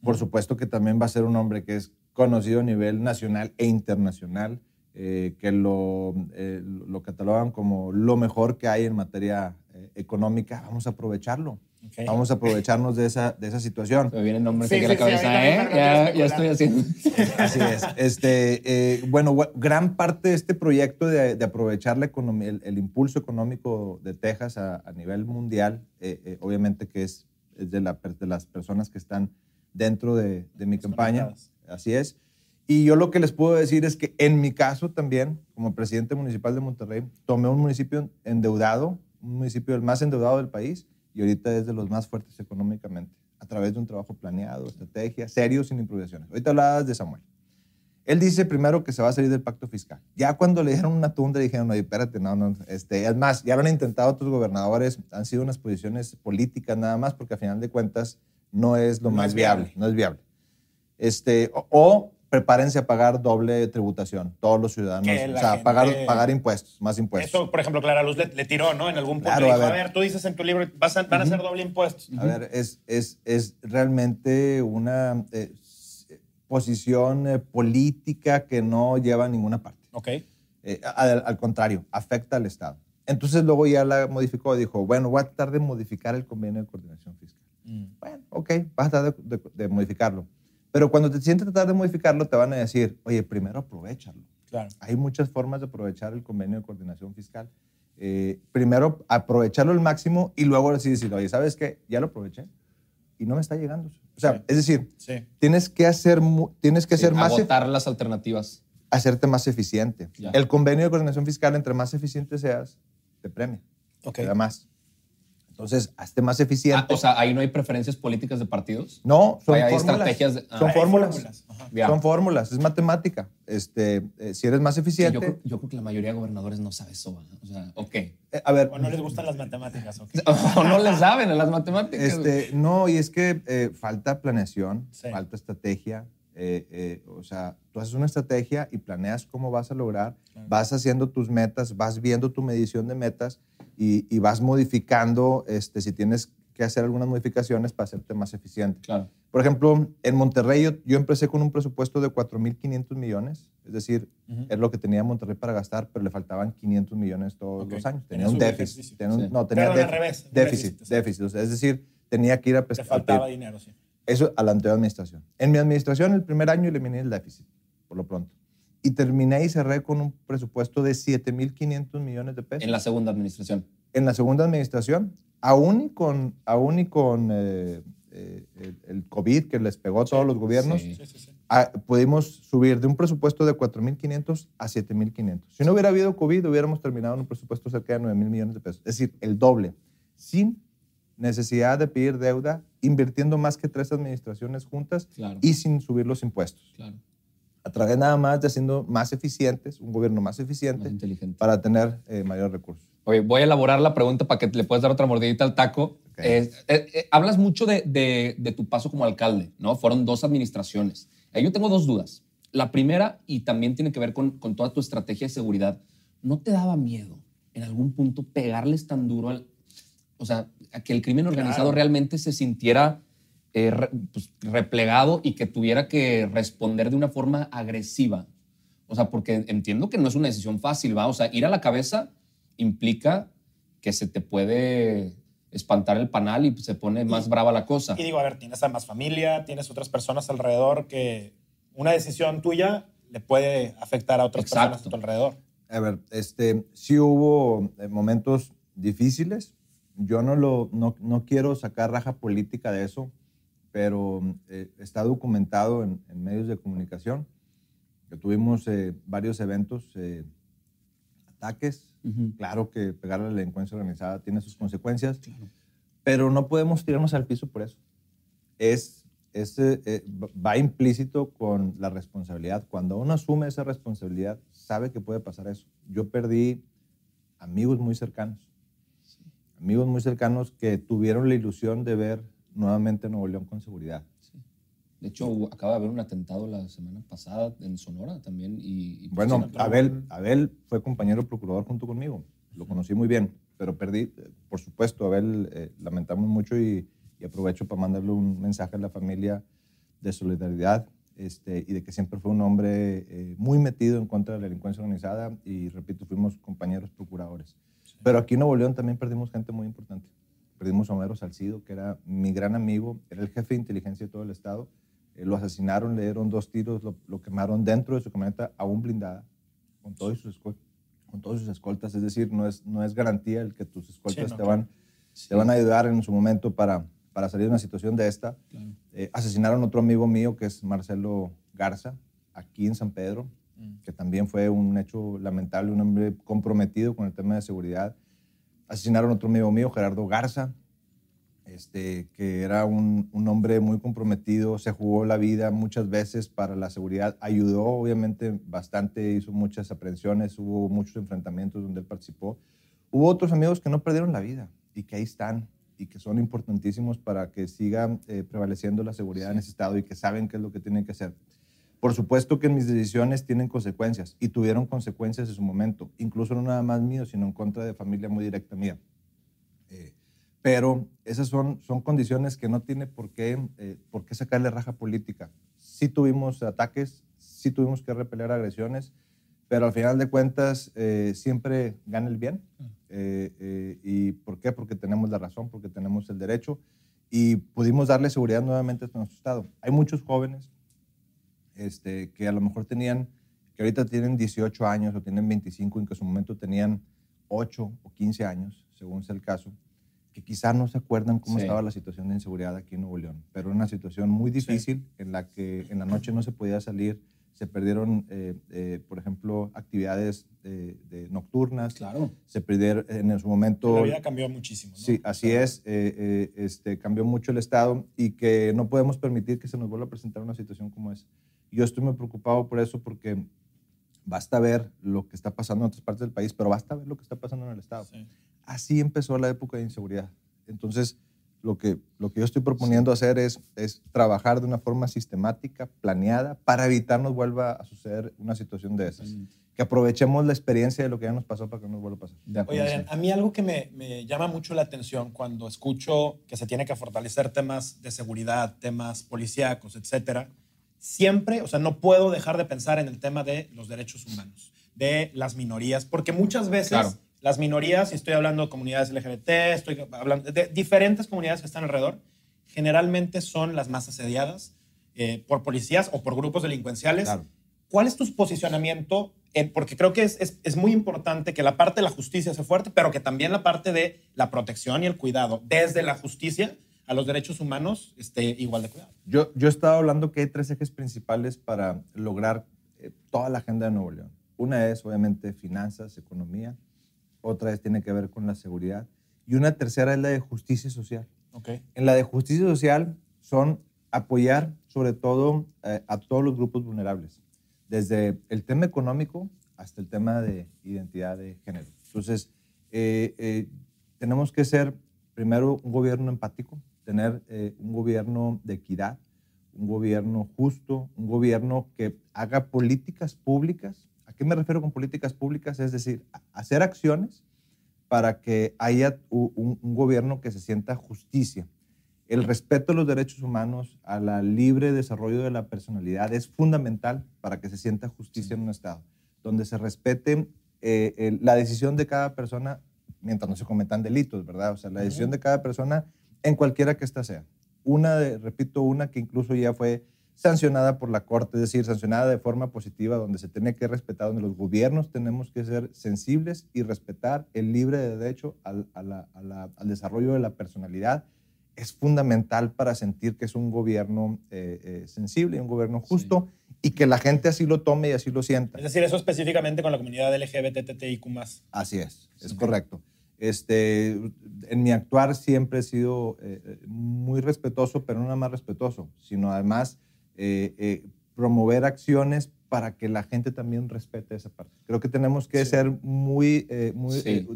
por supuesto que también va a ser un hombre que es conocido a nivel nacional e internacional, eh, que lo, eh, lo catalogan como lo mejor que hay en materia eh, económica. Vamos a aprovecharlo. Ok. Vamos a aprovecharnos de esa, de esa situación. Me viene el nombre Sí, a sí, la sí, cabeza, también ¿eh? Ya, ya estoy haciendo. [LAUGHS] Así es. Este, eh, bueno, gran parte de este proyecto de, de aprovechar la economía, el, el impulso económico de Texas a, a nivel mundial, eh, eh, obviamente que es, es de, la de las personas que están dentro de, de mi campaña. Así es. Y yo lo que les puedo decir es que en mi caso también, como presidente municipal de Monterrey, tomé un municipio endeudado, un municipio el más endeudado del país y ahorita es de los más fuertes económicamente, a través de un trabajo planeado, estrategia, serio, sin improvisaciones. Ahorita hablabas de Samuel. Él dice primero que se va a salir del pacto fiscal. Ya cuando le dieron una tunda dijeron, oye, espérate, no, no. Este, es más, ya lo han intentado otros gobernadores, han sido unas posiciones políticas nada más, porque a final de cuentas no es lo No más es viable, viable. no es viable. Este, o, o prepárense a pagar doble tributación, todos los ciudadanos. O sea, gente- pagar, pagar impuestos, más impuestos. Eso, por ejemplo, Clara Luz le, le tiró, ¿no? En algún punto Claro, dijo, a a ver. ver, tú dices en tu libro, vas a- van a ser doble impuestos. A ver, es, es, es realmente una eh, posición eh, política que no lleva a ninguna parte. Ok. Eh, al, al contrario, afecta al Estado. Entonces luego ya la modificó, dijo, bueno, voy a tratar de modificar el convenio de coordinación fiscal. Bueno, ok, vas a tratar de, de- de modificarlo. Pero cuando te sientes a tratar de modificarlo, te van a decir, oye, primero aprovechalo. Claro. Hay muchas formas de aprovechar el convenio de coordinación fiscal. Eh, primero, aprovecharlo al máximo y luego así decir, oye, ¿sabes qué? Ya lo aproveché y no me está llegando. O sea, Sí. es decir, Sí. tienes que hacer, tienes que Sí, ser más, agotar las alternativas. hacerte más eficiente. Ya. El convenio de coordinación fiscal, entre más eficiente seas, te premia, Ok. te da más. Entonces, hazte más eficiente. Ah, o sea, ahí no hay preferencias políticas de partidos. no, son hay fórmulas. estrategias de- ah. son fórmulas. fórmulas. Son fórmulas, es matemática. Este, eh, si eres más Sí, eficiente, yo, creo, yo creo que la mayoría de gobernadores no sabe eso. ¿verdad? O sea, ok. eh, a ver, O no les gustan las matemáticas, ok. [LAUGHS] O no le saben en las matemáticas. Este, no, y es que eh, falta planeación, Sí. falta estrategia. eh, eh, o sea, tú haces una estrategia y planeas cómo vas a lograr, vas haciendo tus metas, vas viendo tu medición de metas y, y vas modificando este, si tienes que hacer algunas modificaciones para hacerte más eficiente. Claro. Por ejemplo, en Monterrey yo, yo empecé con un presupuesto de 4.500 millones, es decir, Ujú. es lo que tenía Monterrey para gastar, pero le faltaban 500 millones todos Ok. los años. Tenía un déficit. tenía un- Sí. No, tenía déficit, revés, un déficit, déficit, déficit. O sea, es decir, tenía que ir a Te prestar. faltaba dinero, sí. Eso a la anterior administración. En mi administración, el primer año eliminé el déficit, por lo pronto. Y terminé y cerré con un presupuesto de 7.500 millones de pesos. En la segunda administración. En la segunda administración, aún y con, aún y con eh, eh, el, el COVID que les pegó a todos los gobiernos, Sí. Sí, sí, sí. ah, pudimos subir de un presupuesto de 4.500 a 7.500. Si no hubiera habido COVID, hubiéramos terminado en un presupuesto cerca de 9.000 millones de pesos. Es decir, el doble, sin necesidad de pedir deuda, invirtiendo más que tres administraciones juntas Claro. y sin subir los impuestos. Claro. A través nada más de haciendo más eficientes, un gobierno más Más eficiente inteligente. para tener eh, mayor recursos. Oye, voy a elaborar la pregunta para que le puedas dar otra mordidita al taco. Ok. Eh, eh, eh, hablas mucho de, de- de tu paso como alcalde, ¿no? Fueron dos administraciones. Eh, yo tengo dos dudas. La primera, y también tiene que ver con, con toda tu estrategia de seguridad, ¿no te daba miedo en algún punto pegarles tan duro al... O sea, a que el crimen organizado Claro. realmente se sintiera eh, re- pues, replegado y que tuviera que responder de una forma agresiva? O sea, porque entiendo que no es una decisión fácil, ¿va? O sea, ir a la cabeza implica que se te puede espantar el panal y se pone más brava la cosa. Y digo, a ver, tienes a más familia, tienes otras personas alrededor que una decisión tuya le puede afectar a otras Exacto. personas a tu alrededor. A ver, este, sí hubo eh, momentos difíciles. Yo no, lo, no, no quiero sacar raja política de eso, pero eh, está documentado en, en medios de comunicación que tuvimos eh, varios eventos, eh, ataques. Claro que pegar a la delincuencia organizada tiene sus consecuencias, pero no podemos tirarnos al piso por eso. Es, es, va implícito con la responsabilidad. Cuando uno asume esa responsabilidad, sabe que puede pasar eso. Yo perdí amigos muy cercanos, amigos muy cercanos que tuvieron la ilusión de ver nuevamente Nuevo León con seguridad. De hecho, acaba de haber un atentado la semana pasada en Sonora también. Y, y, pues, Bueno, sí, no, Abel, Abel fue compañero procurador junto conmigo. Lo conocí muy bien, pero perdí. eh, Por supuesto, Abel, eh, lamentamos mucho y, y aprovecho para mandarle un mensaje a la familia de solidaridad este, y de que siempre fue un hombre eh, muy metido en contra de la delincuencia organizada y, repito, fuimos compañeros procuradores. Pero aquí en Nuevo León también perdimos gente muy importante. Perdimos a Homero Salcido, que era mi gran amigo, era el jefe de inteligencia de todo el estado. Eh, lo asesinaron, le dieron dos tiros, lo, lo quemaron dentro de su camioneta aún blindada, con todos sus. Con todos sus escoltas, es decir, no es, no es garantía el que tus escoltas no, te, van, te van a ayudar en su momento para, para salir de una situación de esta. Eh, asesinaron a otro amigo mío que es Marcelo Garza, aquí en San Pedro, que también fue un hecho lamentable, un hombre comprometido con el tema de seguridad. Asesinaron a otro amigo mío, Gerardo Garza, este, que era un, un hombre muy comprometido, se jugó la vida muchas veces para la seguridad, ayudó obviamente bastante, hizo muchas aprehensiones, hubo muchos enfrentamientos donde él participó. Hubo otros amigos que no perdieron la vida y que ahí están y que son importantísimos para que siga eh, prevaleciendo la seguridad en ese estado y que saben qué es lo que tienen que hacer. Por supuesto que mis decisiones tienen consecuencias y tuvieron consecuencias en su momento, incluso no nada más mío, sino en contra de familia muy directa mía. Eh, pero esas son, son condiciones que no tiene por qué, eh, por qué sacarle raja política. Sí tuvimos ataques, sí tuvimos que repeler agresiones, pero al final de cuentas eh, siempre gana el bien. Eh, eh, ¿Y por qué? Porque tenemos la razón, porque tenemos el derecho y pudimos darle seguridad nuevamente a nuestro Estado. Hay muchos jóvenes este, que a lo mejor tenían, que ahorita tienen 18 años o tienen 25 y que en su momento tenían 8 o 15 años, según sea el caso, que quizá no se acuerdan cómo Sí. estaba la situación de inseguridad aquí en Nuevo León, pero era una situación muy difícil en la que en la noche no se podía salir, se perdieron, eh, eh, por ejemplo, actividades eh, de nocturnas, Claro. se perdieron en su momento... La vida cambió muchísimo. ¿no? Sí, así es. eh, eh, este, cambió mucho el Estado y que no podemos permitir que se nos vuelva a presentar una situación como esa. Yo estoy muy preocupado por eso porque basta ver lo que está pasando en otras partes del país, pero basta ver lo que está pasando en el Estado. Sí. Así empezó la época de inseguridad. Entonces, lo que, lo que yo estoy proponiendo hacer es, es trabajar de una forma sistemática, planeada, para evitar nos vuelva a suceder una situación de esas. Que aprovechemos la experiencia de lo que ya nos pasó para que no nos vuelva a pasar. De Oye, Adrián, a mí algo que me, me llama mucho la atención cuando escucho que se tiene que fortalecer temas de seguridad, temas policíacos, etcétera, siempre, o sea, no puedo dejar de pensar en el tema de los derechos humanos, de las minorías, porque muchas veces Claro. las minorías, y estoy hablando de comunidades LGBT, estoy hablando de diferentes comunidades que están alrededor, generalmente son las más asediadas eh, por policías o por grupos delincuenciales. Claro. ¿Cuál es tu posicionamiento? en- porque creo que es, es- es muy importante que la parte de la justicia sea fuerte, pero que también la parte de la protección y el cuidado desde la justicia a los derechos humanos esté igual de cuidado. Yo, yo estaba hablando que hay tres ejes principales para lograr eh, toda la agenda de Nuevo León. Una es, obviamente, finanzas, economía. Otra es, tiene que ver con la seguridad. Y una tercera es la de justicia social. Okay. En la de justicia social son apoyar, sobre todo, eh, a todos los grupos vulnerables, desde el tema económico hasta el tema de identidad de género. Entonces, eh, eh, tenemos que ser, primero, un gobierno empático, tener eh, un gobierno de equidad, un gobierno justo, un gobierno que haga políticas públicas. ¿A qué me refiero con políticas públicas? Es decir, hacer acciones para que haya un, un gobierno que se sienta justicia. El respeto a los derechos humanos, a la libre desarrollo de la personalidad es fundamental para que se sienta justicia en un Estado, donde se respete eh, la decisión de cada persona mientras no se cometan delitos, ¿verdad? O sea, la decisión de cada persona en cualquiera que ésta sea. Una, de, repito, una que incluso ya fue sancionada por la Corte, es decir, sancionada de forma positiva, donde se tiene que respetar, donde los gobiernos tenemos que ser sensibles y respetar el libre derecho al, a la- a la- al desarrollo de la personalidad, es fundamental para sentir que es un gobierno eh, eh, sensible y un gobierno justo y que la gente así lo tome y así lo sienta. Es decir, eso específicamente con la comunidad LGBTTIQ+. Así es, es correcto. Este, en mi actuar siempre he sido eh, eh, muy respetuoso, pero no nada más respetuoso, sino además eh, eh, promover acciones para que la gente también respete esa parte. Creo que tenemos que Sí. ser muy... muy Sí.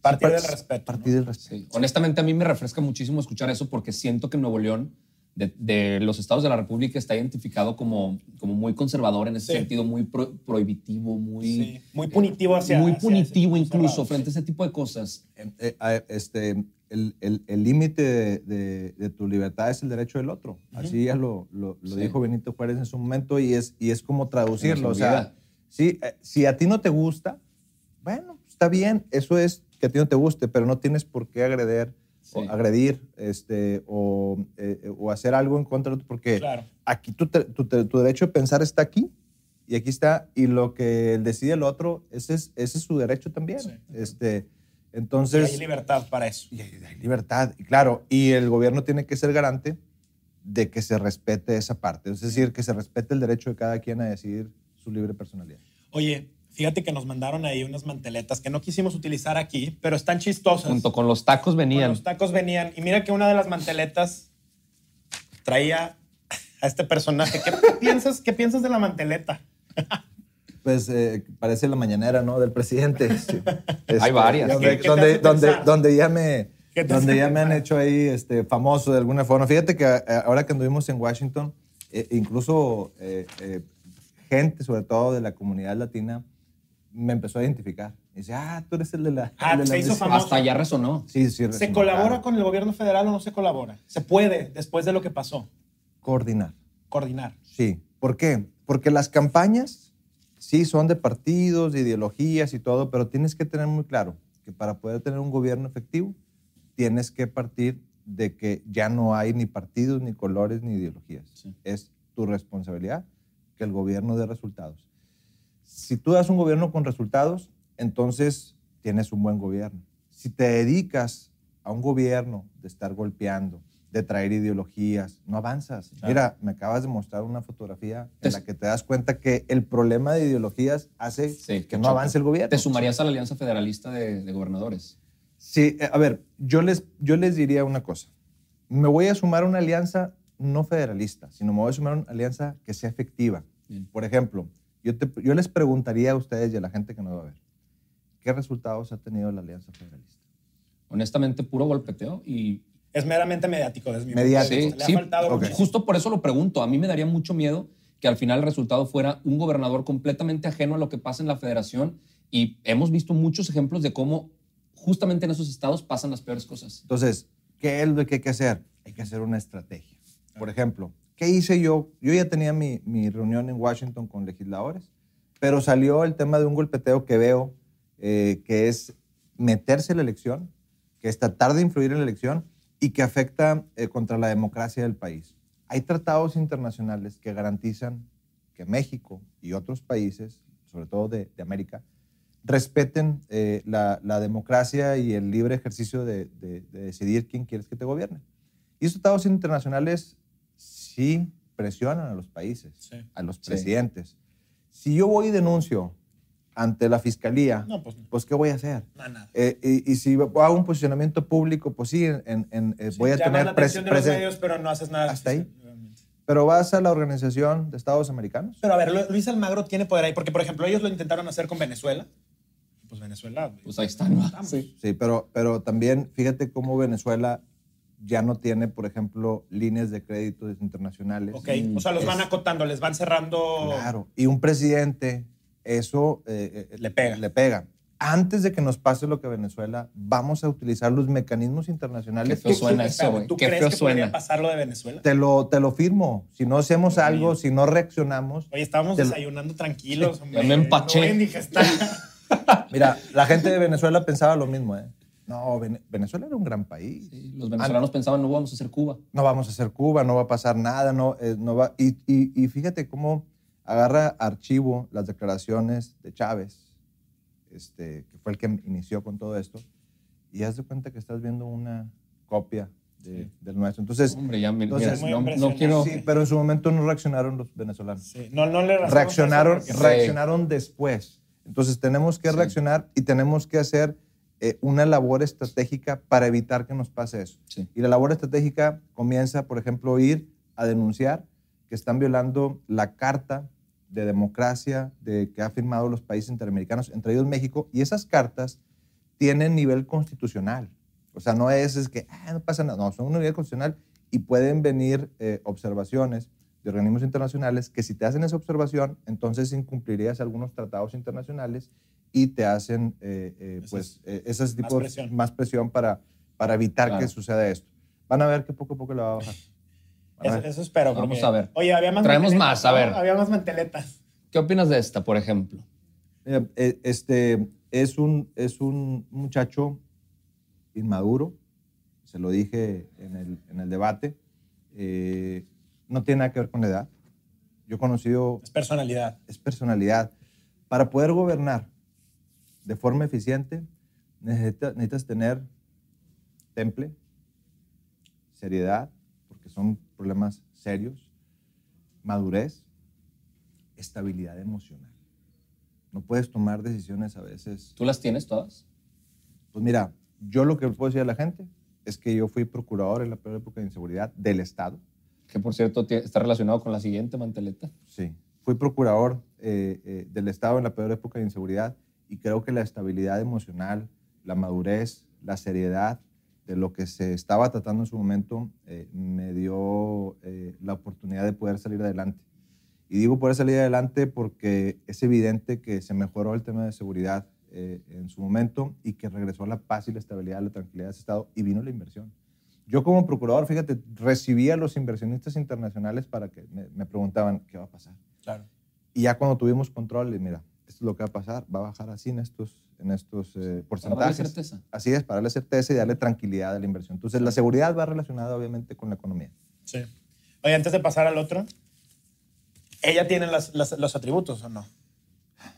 Partir del respeto, Partir ¿no? del respeto. Sí. Honestamente, a mí me refresca muchísimo escuchar eso porque siento que en Nuevo León de, de los estados de la República está identificado como, como muy conservador en ese Sí. sentido, muy pro- prohibitivo, muy, Sí, muy punitivo hacia muy hacia punitivo incluso cerrado, frente a ese tipo de cosas. Eh, eh, este, el el- el límite de, de- de tu libertad es el derecho del otro. Así ya lo, lo- lo Sí. dijo Benito Juárez en su momento y es, y es como traducirlo. No O se sea, sí, eh, si a ti no te gusta, bueno, está bien, eso es que a ti no te guste, pero no tienes por qué agredir, o, agredir este, o, eh, o hacer algo en contra de otro, porque Claro. aquí tu, tu tu derecho de pensar está aquí y aquí está, y lo que decide el otro, ese es, ese es su derecho también. Sí. Este, Y entonces, hay libertad para eso. y hay, hay libertad, y claro, y el gobierno tiene que ser garante de que se respete esa parte, es decir, que se respete el derecho de cada quien a decidir su libre personalidad. Oye, fíjate que nos mandaron ahí unas manteletas que no quisimos utilizar aquí, pero están chistosas. Junto con los tacos Con venían. Los tacos venían. Y mira que una de las manteletas traía a este personaje. ¿Qué [LAUGHS] piensas, qué piensas de la manteleta? [LAUGHS] Pues eh, parece la mañanera, ¿no? Del presidente. [LAUGHS] Sí. Este, varias. Donde, ¿Qué- qué te donde, hace donde, pensar? donde ya me, ¿Qué te donde ya me han hecho ahí este, famoso de alguna forma. Fíjate que eh, ahora que anduvimos en Washington, eh, incluso eh, eh, gente, sobre todo de la comunidad latina, me empezó a identificar. Y dice, ah, tú eres el de la... Ah, de se la hizo mesa". famoso. Hasta ya resonó. Sí, sí. ¿Se resonó, colabora claro. con el gobierno federal o no se colabora? Se puede, después de lo que pasó, Coordinar. coordinar. Sí. ¿Por qué? Porque las campañas sí son de partidos, de ideologías y todo, pero tienes que tener muy claro que para poder tener un gobierno efectivo, tienes que partir de que ya no hay ni partidos, ni colores, ni ideologías. Sí. Es tu responsabilidad que el gobierno dé resultados. Si tú das un gobierno con resultados, entonces tienes un buen gobierno. Si te dedicas a un gobierno de estar golpeando, de traer ideologías, no avanzas. Claro. Mira, me acabas de mostrar una fotografía en la que te das cuenta que el problema de ideologías hace Sí, que no avance el gobierno. ¿Te sumarías a la Alianza Federalista de, de Gobernadores? Sí, eh, a ver, yo les, yo les diría una cosa. Me voy a sumar a una alianza no federalista, sino me voy a sumar a una alianza que sea efectiva. Bien. Por ejemplo, yo, te- yo les preguntaría a ustedes y a la gente que nos va a ver, ¿qué resultados ha tenido la alianza federalista? Honestamente, puro golpeteo y Es meramente mediático, desde mi Mediático. Le Sí, ha faltado. Justo por eso lo pregunto. A mí me daría mucho miedo que al final el resultado fuera un gobernador completamente ajeno a lo que pasa en la federación y hemos visto muchos ejemplos de cómo justamente en esos estados pasan las peores cosas. Entonces, ¿qué es lo que hay que hacer? Hay que hacer una estrategia. Por ejemplo, ¿qué hice yo? Yo ya tenía mi, mi reunión en Washington con legisladores, pero salió el tema de un golpeteo que veo, eh, que es meterse en la elección, que es tratar de influir en la elección y que afecta eh, contra la democracia del país. Hay tratados internacionales que garantizan que México y otros países, sobre todo de, de América, respeten eh, la, la democracia y el libre ejercicio de, de- de decidir quién quieres que te gobierne. Y esos tratados internacionales sí presionan a los países, Sí. a los Sí. presidentes. Si yo voy y denuncio ante la fiscalía, No, pues no. pues ¿qué voy a hacer? No. Eh, y, y si hago un posicionamiento público, pues sí, en, en- eh, Sí, voy a tener la atención de los medios, pero no haces nada. Hasta ahí. realmente. Pero vas a la Organización de Estados Americanos. Pero a ver, Lu- Luis Almagro tiene poder ahí, porque por ejemplo ellos lo intentaron hacer con Venezuela. Pues Venezuela. Pues ahí están. ¿no? Sí. Sí, pero, pero también fíjate cómo Venezuela ya no tiene, por ejemplo, líneas de crédito internacionales. Ok, o sea, los van acotando, les van cerrando. Claro. Y un presidente, eso eh, eh, Le pega. Le pega. Antes de que nos pase lo que Venezuela, vamos a utilizar los mecanismos Qué internacionales. feo que suena existen. eso, güey. ¿Tú Qué crees feo que podría suena. pasar lo de Venezuela? Te lo, te lo firmo. Si no hacemos algo, si no reaccionamos. Oye, estábamos Te desayunando tranquilos. hombre. me empaché. No. [LAUGHS] Mira, la gente de Venezuela pensaba lo mismo. ¿eh? No, Vene- Venezuela era un gran país. Sí, los venezolanos pensaban, no vamos a hacer Cuba. no vamos a hacer Cuba, no va a pasar nada, no, eh, no va. Y, y- y fíjate cómo agarra archivo las declaraciones de Chávez, este, que fue el que inició con todo esto, y haz de cuenta que estás viendo una copia de- del nuestro. Entonces, Hombre, ya me, Entonces, no, no quiero... sí, pero en su momento no reaccionaron los venezolanos. Sí, No, no le reaccionaron, porque- reaccionaron después. Entonces tenemos que Sí. reaccionar y tenemos que hacer eh, una labor estratégica para evitar que nos pase eso. Sí. Y la labor estratégica comienza, por ejemplo, ir a denunciar que están violando la carta de democracia de, que ha firmado los países interamericanos, entre ellos México, y esas cartas tienen nivel constitucional. O sea, no es, es que ah, no pasa nada, no, son un nivel constitucional Y pueden venir eh, observaciones de organismos internacionales que si te hacen esa observación, entonces incumplirías algunos tratados internacionales y te hacen eh, eh, pues es eh, esos tipos más presión. más presión para, para evitar Claro. que suceda esto. Van a ver que poco a poco le va a bajar. A Eso, eso espero. Vamos porque- a ver. Oye, había más Traemos manteletas, más, a ver. Había más manteletas. ¿Qué opinas de esta, por ejemplo? Mira, eh, Este es un, es un muchacho inmaduro, se lo dije en el, en el debate, eh, no tiene nada que ver con la edad. Yo he conocido, Es personalidad. es personalidad. Para poder gobernar de forma eficiente, necesita- necesitas tener temple, seriedad, porque son problemas serios, madurez, estabilidad emocional. No puedes tomar decisiones a veces. ¿Tú las tienes todas? Pues mira, yo lo que puedo decir a la gente es que yo fui procurador en la peor época de inseguridad del Estado. Que por cierto está relacionado con la siguiente manteleta. Sí. Fui procurador eh, eh, del Estado en la peor época de inseguridad y creo que la estabilidad emocional, la madurez, la seriedad de lo que se estaba tratando en su momento eh, me dio eh, la oportunidad de poder salir adelante. Y digo poder salir adelante porque es evidente que se mejoró el tema de seguridad eh, en su momento y que regresó la paz y la estabilidad, la tranquilidad de ese Estado y vino la inversión. Yo como procurador, fíjate, recibía a los inversionistas internacionales para que me, me preguntaban qué va a pasar. Claro. Y ya cuando tuvimos control, mira, es lo que va a pasar, va a bajar así en estos, en estos eh, Para darle porcentajes. certeza. Así es, para darle certeza y darle tranquilidad a la inversión. Entonces, la seguridad va relacionada obviamente con la economía. Sí. Oye, antes de pasar al otro, ¿ella tiene las- las- los atributos o no?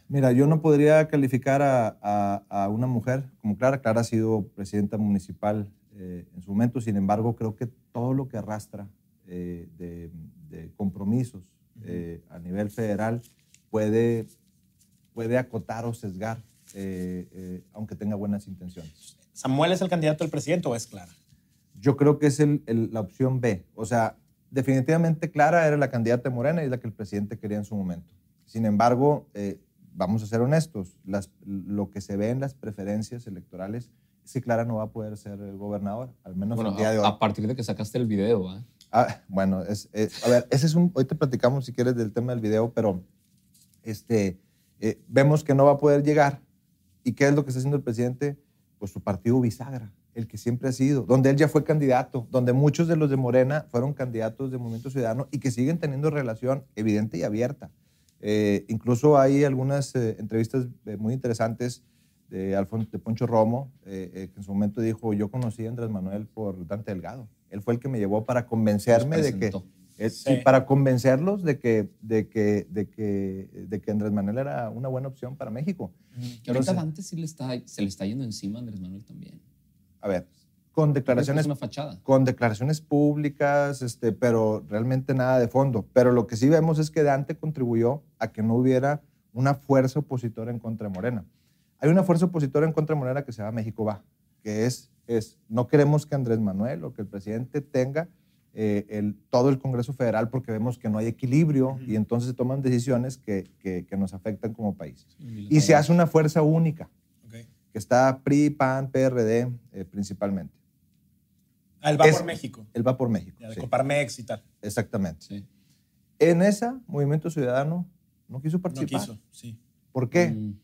Mira, yo no podría calificar a, a- a una mujer como Clara. Clara ha sido presidenta municipal eh, en su momento, sin embargo, creo que todo lo que arrastra eh, de, de compromisos eh, a nivel federal puede, puede acotar o sesgar, eh, eh, aunque tenga buenas intenciones. ¿Samuel es el candidato del presidente o es Clara? Yo creo que es el- el- la opción B. O sea, definitivamente Clara era la candidata de Morena y es la que el presidente quería en su momento. Sin embargo, eh, vamos a ser honestos, las- lo que se ve en las preferencias electorales es que Clara no va a poder ser eh, gobernadora, al menos Bueno, el día de hoy. a, partir de que sacaste el video, ¿ah? Ah, bueno, es, es- a ver, ese es un, hoy te platicamos si quieres del tema del video, pero este, eh, vemos que no va a poder llegar. ¿Y qué es lo que está haciendo el presidente? Pues su partido bisagra, el que siempre ha sido, donde él ya fue candidato, donde muchos de los de Morena fueron candidatos de Movimiento Ciudadano y que siguen teniendo relación evidente y abierta. Eh, incluso hay algunas eh, entrevistas eh, muy interesantes de, Alfonso, de Poncho Romo, eh, eh, que en su momento dijo, yo conocí a Andrés Manuel por Dante Delgado. Él fue el que me llevó para convencerme de que, eh, Sí. sí, para convencerlos de que, de, que, de, que, de que Andrés Manuel era una buena opción para México. Que ahorita Dante sí le está, se le está yendo encima a Andrés Manuel también. A ver, con declaraciones Es una fachada. con declaraciones públicas, este, pero realmente nada de fondo. Pero lo que sí vemos es que Dante contribuyó a que no hubiera una fuerza opositora en contra de Morena. Hay una fuerza opositora en contra de Morena que se llama México Va, que es, es no queremos que Andrés Manuel o que el presidente tenga eh, el, todo el Congreso Federal porque vemos que no hay equilibrio y entonces se toman decisiones que, que- que nos afectan como país. Y se hace una fuerza única, que está PRI, PAN, PRD eh, principalmente. Ah, él va Es- por México. Él va por México. Ya, de sí. Coparmex y tal. Exactamente. Sí. En esa, Movimiento Ciudadano no quiso No participar. quiso, sí. ¿Por qué? Mm,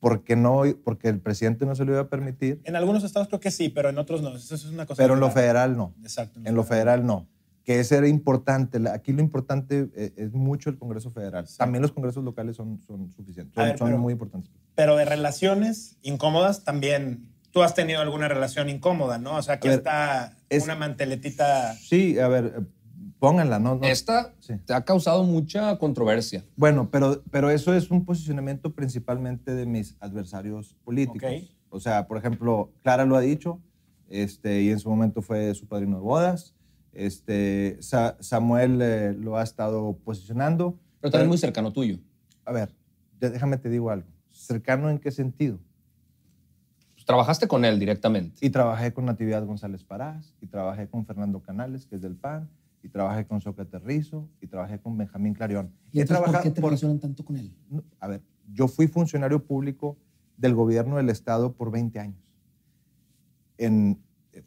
Porque, no, porque el presidente no se lo iba a permitir, En algunos estados creo que sí, pero en otros no. Eso es una cosa. pero en lo federal no. Exacto. En lo federal no. Que ese era importante. Aquí lo importante eh, es mucho el Congreso Federal. También los congresos locales son, son suficientes. Son, ver, son pero- muy importantes. Pero de relaciones incómodas también. Tú has tenido alguna relación incómoda, ¿no? O sea, ver, está es- una manteletita. Sí, a ver, pónganla, ¿no? no Esta Sí. te ha causado mucha controversia. Bueno, pero, pero eso es un posicionamiento principalmente de mis adversarios políticos. Ok. O sea, por ejemplo, Clara lo ha dicho, este, y en su momento fue su padrino de bodas. Este, Sa- Samuel eh, lo ha estado posicionando. Pero también muy cercano tuyo. A ver, déjame te digo algo. ¿Cercano en qué sentido? Pues, trabajaste con él directamente. Y trabajé con Natividad González Parás, y trabajé con Fernando Canales, que es del PAN, y trabajé con Sócrates Rizo, y trabajé con Benjamín Clarión. ¿Y he entonces, por qué te por- relacionan tanto con él? A ver, yo fui funcionario público del gobierno del Estado por 20 años. En,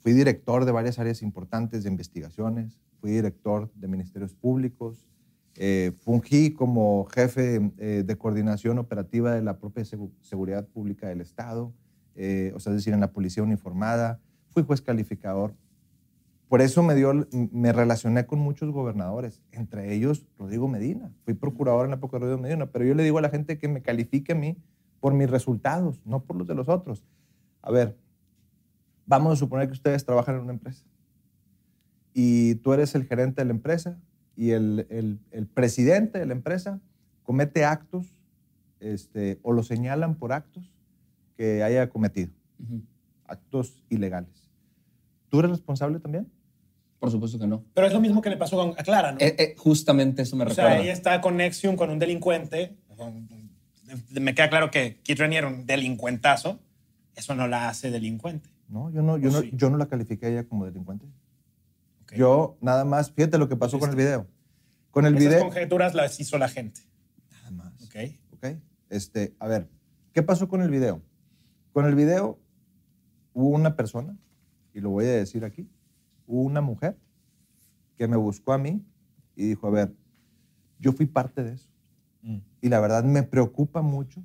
fui director de varias áreas importantes de investigaciones, fui director de ministerios públicos, eh, fungí como jefe eh, de coordinación operativa de la propia seguridad pública del Estado, o sea, es decir, en la policía uniformada, fui juez calificador. Por eso me, dio, me relacioné con muchos gobernadores, entre ellos Rodrigo Medina. Fui procurador en la época de Rodrigo Medina, pero yo le digo a la gente que me califique a mí por mis resultados, no por los de los otros. A ver, vamos a suponer que ustedes trabajan en una empresa y tú eres el gerente de la empresa y el, el, presidente de la empresa comete actos este, o lo señalan por actos que haya cometido, actos ilegales. ¿Tú eres responsable también? Por supuesto que no. Pero es lo mismo que le pasó a Clara, ¿no? Eh, eh, justamente eso me recuerda. O sea, ella está con Nexium, con un delincuente. Me queda claro que Keith Renier un delincuentazo. Eso no la hace delincuente. No, yo no, yo, no, yo no la califiqué a ella como delincuente. Yo nada más, fíjate lo que pasó con el video. Con el Esas video. conjeturas las hizo la gente. Nada más. Ok. Ok. Este, a ver, ¿qué pasó con el video? Con el video hubo una persona, y lo voy a decir aquí, una mujer que me buscó a mí y dijo, a ver, yo fui parte de eso. Mm. Y la verdad me preocupa mucho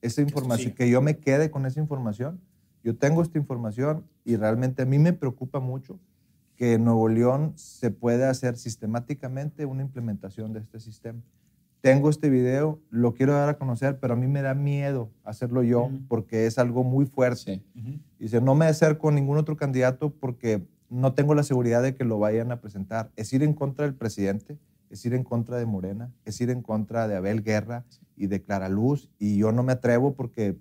esa información, que yo me quede con esa información. Yo tengo esta información y realmente a mí me preocupa mucho que en Nuevo León se pueda hacer sistemáticamente una implementación de este sistema. Tengo este video, lo quiero dar a conocer, pero a mí me da miedo hacerlo yo porque es algo muy fuerte. Dice, no me acerco a ningún otro candidato porque no tengo la seguridad de que lo vayan a presentar. Es ir en contra del presidente, es ir en contra de Morena, es ir en contra de Abel Guerra y de Clara Luz. Y yo no me atrevo porque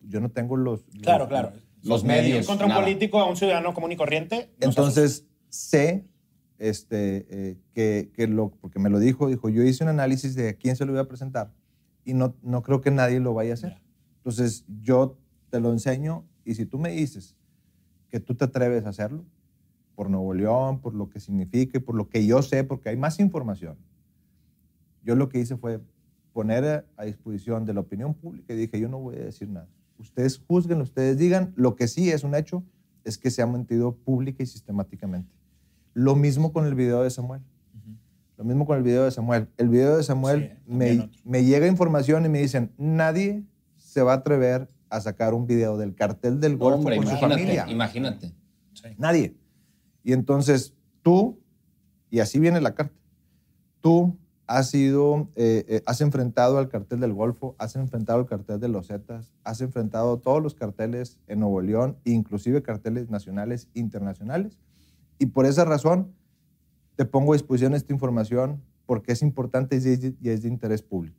yo no tengo los... Claro, claro. Los, medios. Contra un político, a un ciudadano común y corriente. Entonces, sé este, eh, que, que, lo, porque me lo dijo, dijo, yo hice un análisis de a quién se lo iba a presentar y no, no creo que nadie lo vaya a hacer. Entonces, yo te lo enseño y si tú me dices que tú te atreves a hacerlo, por Nuevo León, por lo que signifique, por lo que yo sé, porque hay más información. Yo lo que hice fue poner a disposición de la opinión pública y dije, yo no voy a decir nada. Ustedes juzguen, ustedes digan, lo que sí es un hecho es que se ha mentido pública y sistemáticamente. Lo mismo con el video de Samuel. Lo mismo con el video de Samuel. El video de Samuel me, me, llega información y me dicen, nadie se va a atrever a sacar un video del cartel del Golfo con su familia. Imagínate. Nadie. Y entonces tú, y así viene la carta, tú has sido, eh, eh, has enfrentado al cartel del Golfo, has enfrentado al cartel de los Zetas, has enfrentado todos los carteles en Nuevo León, inclusive carteles nacionales, internacionales. Y por esa razón te pongo a disposición esta información porque es importante y es de interés público.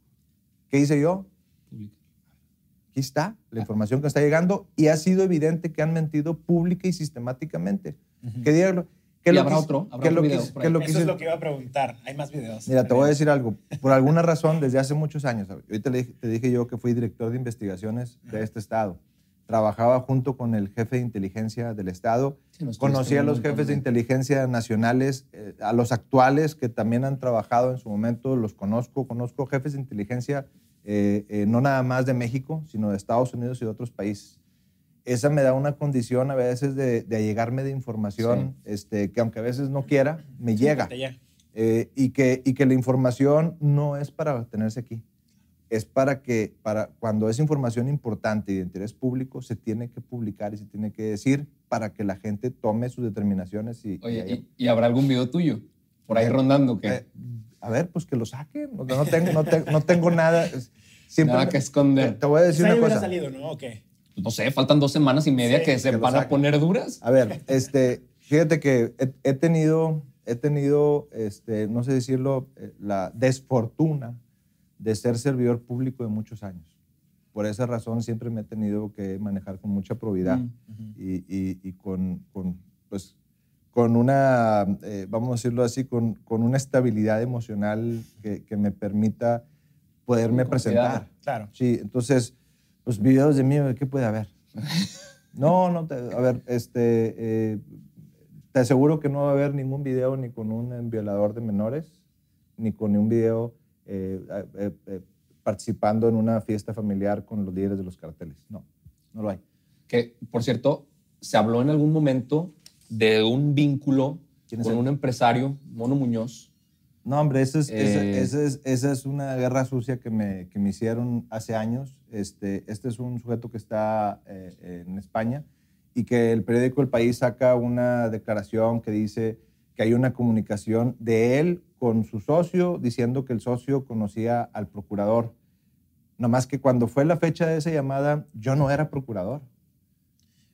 ¿Qué hice yo? Aquí está la información que está llegando y ha sido evidente que han mentido pública y sistemáticamente. Que digan, que y habrá otro, habrá otro video. Eso es lo que iba a preguntar. Hay más videos. Mira, te voy a decir algo. Por alguna razón, desde hace muchos años, ahorita te, te dije yo que fui director de investigaciones de este estado. Trabajaba junto con el jefe de inteligencia del estado. Conocía a los jefes de inteligencia nacionales, eh, a los actuales que también han trabajado en su momento, los conozco. Conozco jefes de inteligencia eh, eh, no nada más de México, sino de Estados Unidos y de otros países. Esa me da una condición a veces de, de allegarme de información, este, que aunque a veces no quiera, me llega. Eh, y, que, y que la información no es para tenerse aquí. Es para que, para, cuando es información importante y de interés público, se tiene que publicar y se tiene que decir para que la gente tome sus determinaciones. Y, Oye, y, habrá algún video tuyo por ahí rondando que a ver, pues que lo saquen. No, tengo, no, no tengo nada. [LAUGHS] Siempre nada que esconder. Te, voy a decir una cosa. salido, ¿no? ¿O qué? No sé, faltan dos semanas y media que se van a poner duras. A ver, este, fíjate que he, tenido, he tenido, este, no sé decirlo, eh, la desfortuna de ser servidor público de muchos años. Por esa razón siempre me he tenido que manejar con mucha probidad mm, y, y, y con, con, pues, con una, eh, vamos a decirlo así, con, con una estabilidad emocional que, que me permita poderme presentar. Claro. Sí, entonces, los videos de mí, ¿qué puede haber? No, no, a ver, este, eh, te aseguro que no va a haber ningún video ni con un violador de menores, ni con un video eh, participando en una fiesta familiar con los líderes de los carteles. No, no lo hay. Que, por cierto, se habló en algún momento de un vínculo ¿Quién es con él? un empresario, Mono Muñoz. No, hombre, esa es, esa- Eh. esa es, esa es una guerra sucia que me, que me hicieron hace años. Este, este es un sujeto que está eh, en España y que el periódico El País saca una declaración que dice que hay una comunicación de él con su socio diciendo que el socio conocía al procurador. No más que cuando fue la fecha de esa llamada, yo no era procurador.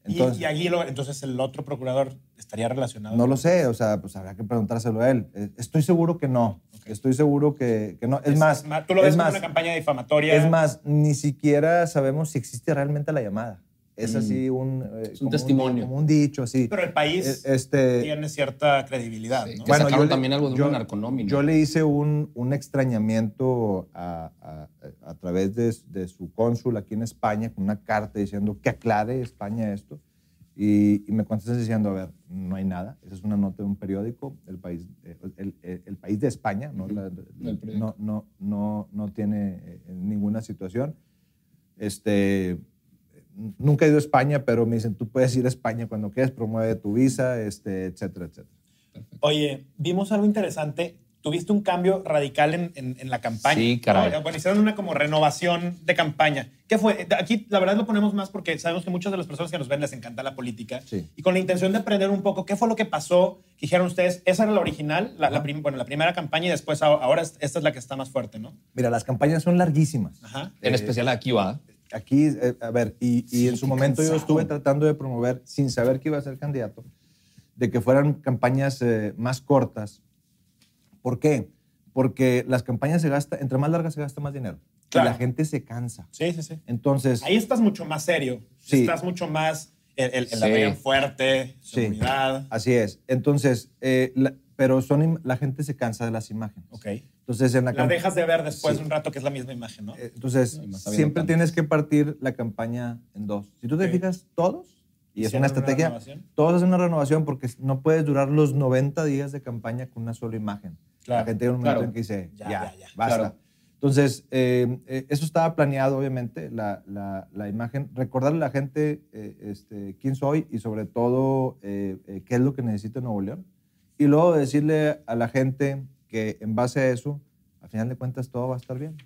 Y- Entonces, y, lo- entonces el otro procurador estaría relacionado. no lo sé, o sea, pues habrá que preguntárselo a él. Eh, Estoy seguro que no. Estoy seguro que, que no. Es, más, Tú lo ves como más, una campaña difamatoria. es más, ni siquiera sabemos si existe realmente la llamada. Es Mm. así un, eh, Es un como testimonio. como un dicho, así. Pero el país Eh, este, tiene cierta credibilidad, Sí, ¿no? que Bueno, sacaron yo le- también algo de yo- narconómina. Yo le hice un, un extrañamiento a, a- a través de, de su cónsul aquí en España con una carta diciendo que aclare España esto. Y, y me contestan diciendo, a ver, no hay nada. Esa es una nota de un periódico, el país, el, el- el país de España, no, la- periódico. no, no, no, no tiene eh, ninguna situación. Este, nunca he ido a España, pero me dicen, tú puedes ir a España cuando quieras, promueve tu visa, este, etcétera, etcétera. Oye, vimos algo interesante. Tuviste un cambio radical en, en- en la campaña. Sí, caray. ¿no? Bueno, hicieron una como renovación de campaña. ¿Qué fue? Aquí la verdad lo ponemos más porque sabemos que muchas de las personas que nos ven les encanta la política. Sí. Y con la intención de aprender un poco qué fue lo que pasó, que dijeron ustedes, esa era la original, la, la prim- bueno, la primera campaña y después ahora, ahora esta es la que está más fuerte, ¿no? Mira, las campañas son larguísimas. Ajá. En Eh, especial aquí va. Aquí, eh, a ver, y, y en su momento yo cansado. estuve tratando de promover, sin saber que iba a ser candidato, de que fueran campañas eh, más cortas. ¿Por qué? Porque las campañas se gasta, entre más largas se gasta más dinero. Claro. Y la gente se cansa. Sí, sí, sí. Entonces, Ahí estás mucho más serio. Sí. Estás mucho más el, el, el Sí. Fuerte, Sí. seguridad. así es. Entonces, eh, la- pero son, la gente se cansa de las imágenes. Ok. Entonces, en la La dejas de ver después Sí. de un rato que es la misma imagen, ¿no? Entonces, siempre tienes que partir la campaña en dos. Si tú te fijas, todos, y es ¿Hicieron una una estrategia, renovación? todos hacen una renovación porque no puedes durar los 90 días de campaña con una sola imagen. Claro, La gente llega un momento claro. en que dice, Ya, ya, ya, ya. basta. Claro. Entonces, eh, eh, eso estaba planeado, obviamente, la, la- la imagen. Recordarle a la gente eh, este, quién soy y sobre todo eh, eh, qué es lo que necesita Nuevo León. Y luego decirle a la gente que en base a eso, al final de cuentas, todo va a estar bien.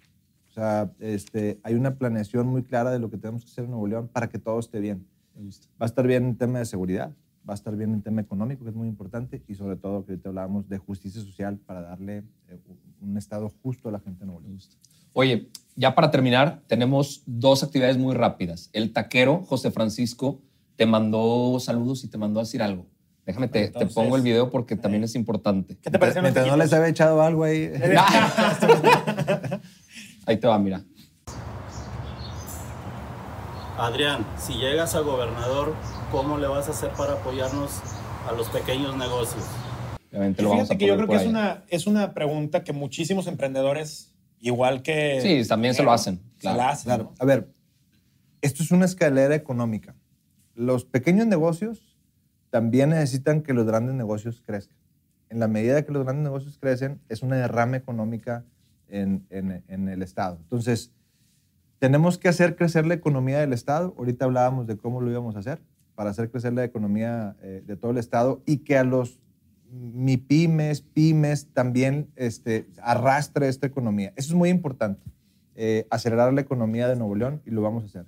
O sea, este, hay una planeación muy clara de lo que tenemos que hacer en Nuevo León para que todo esté bien. Va a estar bien en tema de seguridad, va a estar bien en tema económico, que es muy importante, y sobre todo, que ahorita hablábamos de justicia social para darle eh, un estado justo a la gente de Nuevo León. Oye, ya para terminar, tenemos dos actividades muy rápidas. El taquero, José Francisco, te mandó saludos y te mandó a decir algo. Déjame, te, pongo el video porque también es importante. ¿Qué te los Mientras no les había echado algo ahí. [LAUGHS] Ahí te va, mira. Adrián, si llegas a gobernador, ¿cómo le vas a hacer para apoyarnos a los pequeños negocios? Obviamente lo vamos a Fíjate que yo creo que es una, es una pregunta que muchísimos emprendedores, igual que... Sí, también se lo hacen, Se la hacen, Claro, ¿no? a ver, esto es una escalera económica. Los pequeños negocios también necesitan que los grandes negocios crezcan. En la medida que los grandes negocios crecen, es una derrama económica en, en- el Estado. Entonces, tenemos que hacer crecer la economía del Estado. Ahorita hablábamos de cómo lo íbamos a hacer para hacer crecer la economía eh, de todo el Estado y que a los MIPIMES, pymes también este, arrastre esta economía. Eso es muy importante, eh, acelerar la economía de Nuevo León y lo vamos a hacer.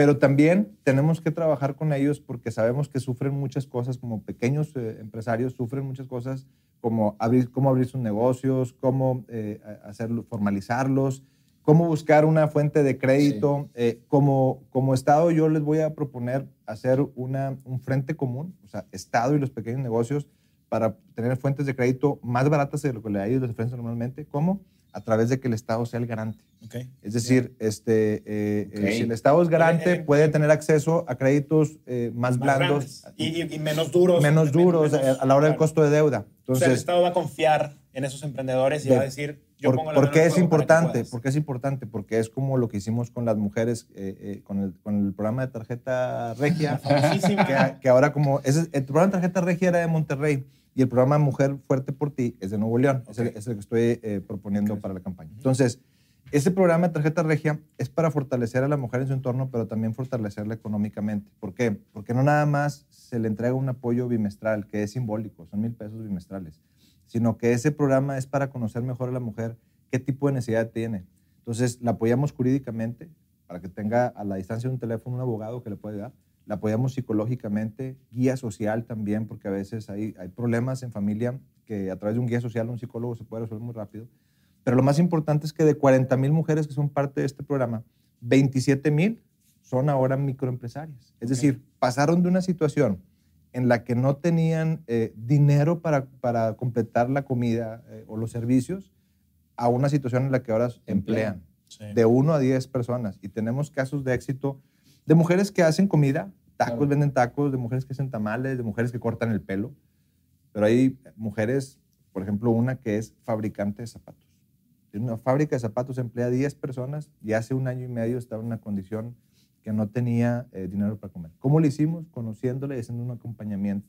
Pero también tenemos que trabajar con ellos porque sabemos que sufren muchas cosas, como pequeños eh, empresarios sufren muchas cosas, como abrir, cómo abrir sus negocios, cómo eh, hacerlo, formalizarlos, cómo buscar una fuente de crédito. Eh, como, como Estado yo les voy a proponer hacer una, un frente común, o sea, Estado y los pequeños negocios, para tener fuentes de crédito más baratas de lo que le a ellos les ofrecen normalmente. ¿Cómo? A través de que el Estado sea el garante. Ok. Es decir, este, eh, eh, Ok. si el Estado es garante, Eh, eh, puede tener acceso a créditos eh, más, Más blandos. Y, y- menos duros. menos duros menos- eh, a la hora del claro. costo de deuda. o sea, el Entonces, Estado va a confiar en esos emprendedores y De- va a decir, yo ¿por, pongo la por qué es importante? puedas. ¿Por qué es importante? Porque es como lo que hicimos con las mujeres, eh, eh, con, el, con el programa de tarjeta regia, [LAUGHS] que, que ahora como... ese- el programa de tarjeta regia era de Monterrey y el programa Mujer Fuerte por Ti es de Nuevo León. Es, el, es el que estoy eh, proponiendo para la campaña. Entonces, Ese programa de tarjeta regia es para fortalecer a la mujer en su entorno, pero también fortalecerla económicamente. ¿Por qué? Porque no nada más se le entrega un apoyo bimestral, que es simbólico, son mil pesos bimestrales, sino que ese programa es para conocer mejor a la mujer qué tipo de necesidad tiene. Entonces, la apoyamos jurídicamente para que tenga a la distancia de un teléfono un abogado que le pueda ayudar. La apoyamos psicológicamente, guía social también, porque a veces hay, hay problemas en familia que a través de un guía social, un psicólogo se puede resolver muy rápido. Pero lo más importante es que de 40 mil mujeres que son parte de este programa, 27 mil son ahora microempresarias. Es decir, pasaron de una situación en la que no tenían eh, dinero para, para completar la comida eh, o los servicios a una situación en la que ahora emplean Sí. de 1 a 10 personas. Y tenemos casos de éxito de mujeres que hacen comida, tacos, Claro. venden tacos, de mujeres que hacen tamales, de mujeres que cortan el pelo. Pero hay mujeres, por ejemplo, una que es fabricante de zapatos. Tiene una fábrica de zapatos, emplea 10 personas y hace un año y medio estaba en una condición que no tenía eh, dinero para comer. ¿Cómo lo hicimos? Conociéndole y haciendo un acompañamiento.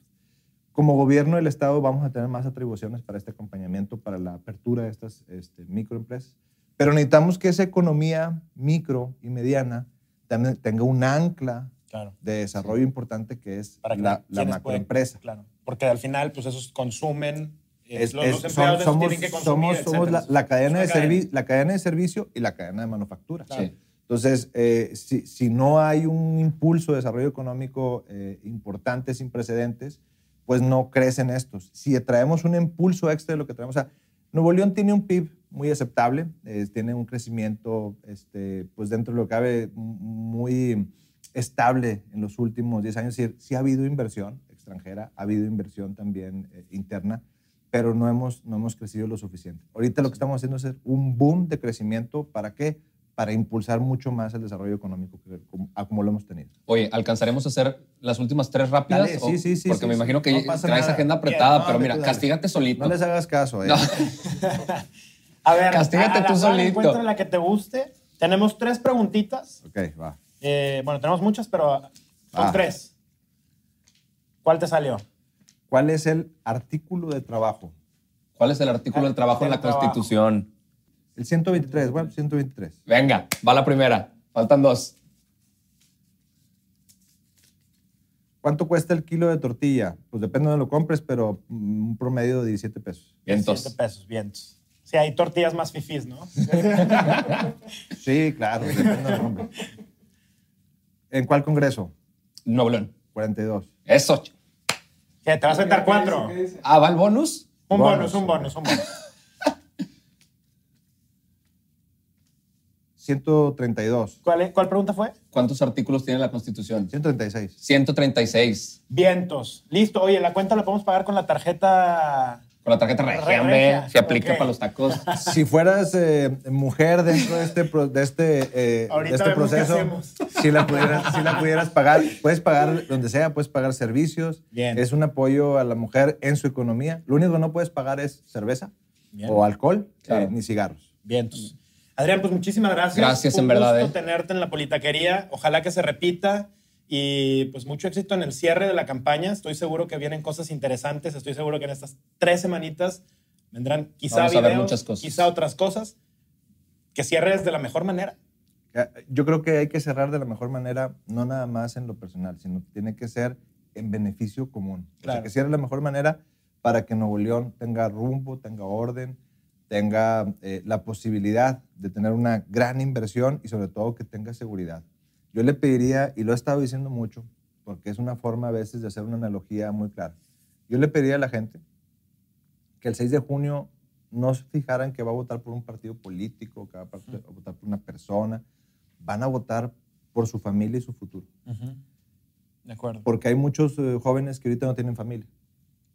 Como gobierno del Estado vamos a tener más atribuciones para este acompañamiento, para la apertura de estas este, microempresas. Pero necesitamos que esa economía micro y mediana también tenga un ancla Claro. de desarrollo importante que es Para que la, la macroempresa. pueden- claro. Porque al final, pues esos consumen. eh, Es- los, es- los son- somos tienen que consumir, somos- somos la, la cadena de servi- la cadena de servicio y la cadena de manufactura. Claro. Sí. Entonces, eh, si, si no hay un impulso de desarrollo económico eh, importante, sin precedentes, pues no crecen estos. Si traemos un impulso extra de lo que traemos, o sea, Nuevo León tiene un PIB muy aceptable, eh, tiene un crecimiento, este, pues dentro de lo que cabe, muy estable en los últimos 10 años. Es decir, sí ha habido inversión extranjera, ha habido inversión también eh, interna, pero no hemos, no hemos crecido lo suficiente. Ahorita lo que estamos haciendo es hacer un boom de crecimiento. ¿Para qué? Para impulsar mucho más el desarrollo económico que, como, a como lo hemos tenido. Oye, ¿alcanzaremos a hacer las últimas tres rápidas? Dale, sí, sí, sí, Porque sí, me sí. imagino que No traes nada. agenda apretada, no, pero mira, dale. castígate solito. No les hagas caso, ¿eh? No. [LAUGHS] A ver, Castígate a- tú solito. Encuentra la que te guste. Tenemos tres preguntitas. Ok, va. Eh, bueno, tenemos muchas, pero son Ah. tres. ¿Cuál te salió? ¿Cuál es el artículo de trabajo? ¿Cuál es el artículo del trabajo en la trabajo. Constitución? El 123, bueno, 123. Venga, va la primera. Faltan dos. ¿Cuánto cuesta el kilo de tortilla? Pues depende de donde lo compres, pero un promedio de 17 pesos. Vientos. 7 pesos, vientos. Sí, hay tortillas más fifís, ¿no? [LAUGHS] Sí, claro, depende de donde lo compres. ¿En cuál congreso? Nuevo León. 42. Eso. ¿Qué, ¿Te vas a sentar cuatro? Ah, ¿va el bonus? Un Bonus. bonus, un bonus, un bonus. [LAUGHS] 132. ¿Cuál, es- ¿Cuál pregunta fue? ¿Cuántos artículos tiene la Constitución? 136. 136. Vientos. Listo. Oye, la cuenta la podemos pagar con la tarjeta. Con la tarjeta regia, Regia. hombre. Se aplica Ok. para los tacos. [LAUGHS] Si fueras eh, mujer dentro de este, pro- de este, eh, de este proceso, si la, pudieras, si la pudieras pagar, puedes pagar donde sea, puedes pagar servicios. Bien. Es un apoyo a la mujer en su economía. Lo único que no puedes pagar es cerveza Bien. o alcohol, Claro. eh, ni cigarros. Vientos. Adrián, pues muchísimas gracias. Gracias, Un en verdad, gusto eh. tenerte en la politaquería. Ojalá que se repita. Y pues mucho éxito en el cierre de la campaña. Estoy seguro que vienen cosas interesantes. Estoy seguro que en estas tres semanitas vendrán quizá Vamos a ver videos, muchas cosas. quizá otras cosas. Que cierres de la mejor manera. Yo creo que hay que cerrar de la mejor manera, no nada más en lo personal, sino que tiene que ser en beneficio común. O sea, Claro. que cierre de la mejor manera para que Nuevo León tenga rumbo, tenga orden, tenga eh, la posibilidad de tener una gran inversión y sobre todo que tenga seguridad. Yo le pediría, y lo he estado diciendo mucho, porque es una forma a veces de hacer una analogía muy clara, yo le pediría a la gente que el 6 de junio no se fijaran que va a votar por un partido político, que va a votar por una persona, van a votar por su familia y su futuro. De acuerdo. Porque hay muchos eh, jóvenes que ahorita no tienen familia,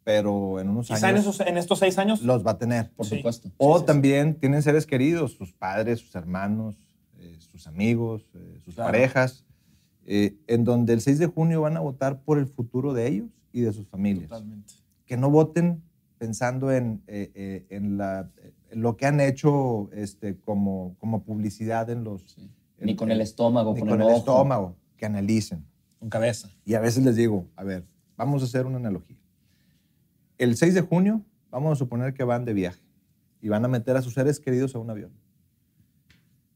pero en unos Quizá en, años esos, en estos seis años. los va a tener. Por Sí. supuesto. O sí, también tienen seres queridos, sus padres, sus hermanos, sus amigos, eh, sus Claro. parejas, eh, en donde el 6 de junio van a votar por el futuro de ellos y de sus familias. Totalmente. Que no voten pensando en, eh, eh, en la- en lo que han hecho este, como, como publicidad en los... Sí. en- Ni con el estómago, ni con, con el, el ojo. estómago, que analicen. Con cabeza. Y a veces les digo, a ver, vamos a hacer una analogía. El 6 de junio, vamos a suponer que van de viaje y van a meter a sus seres queridos a un avión.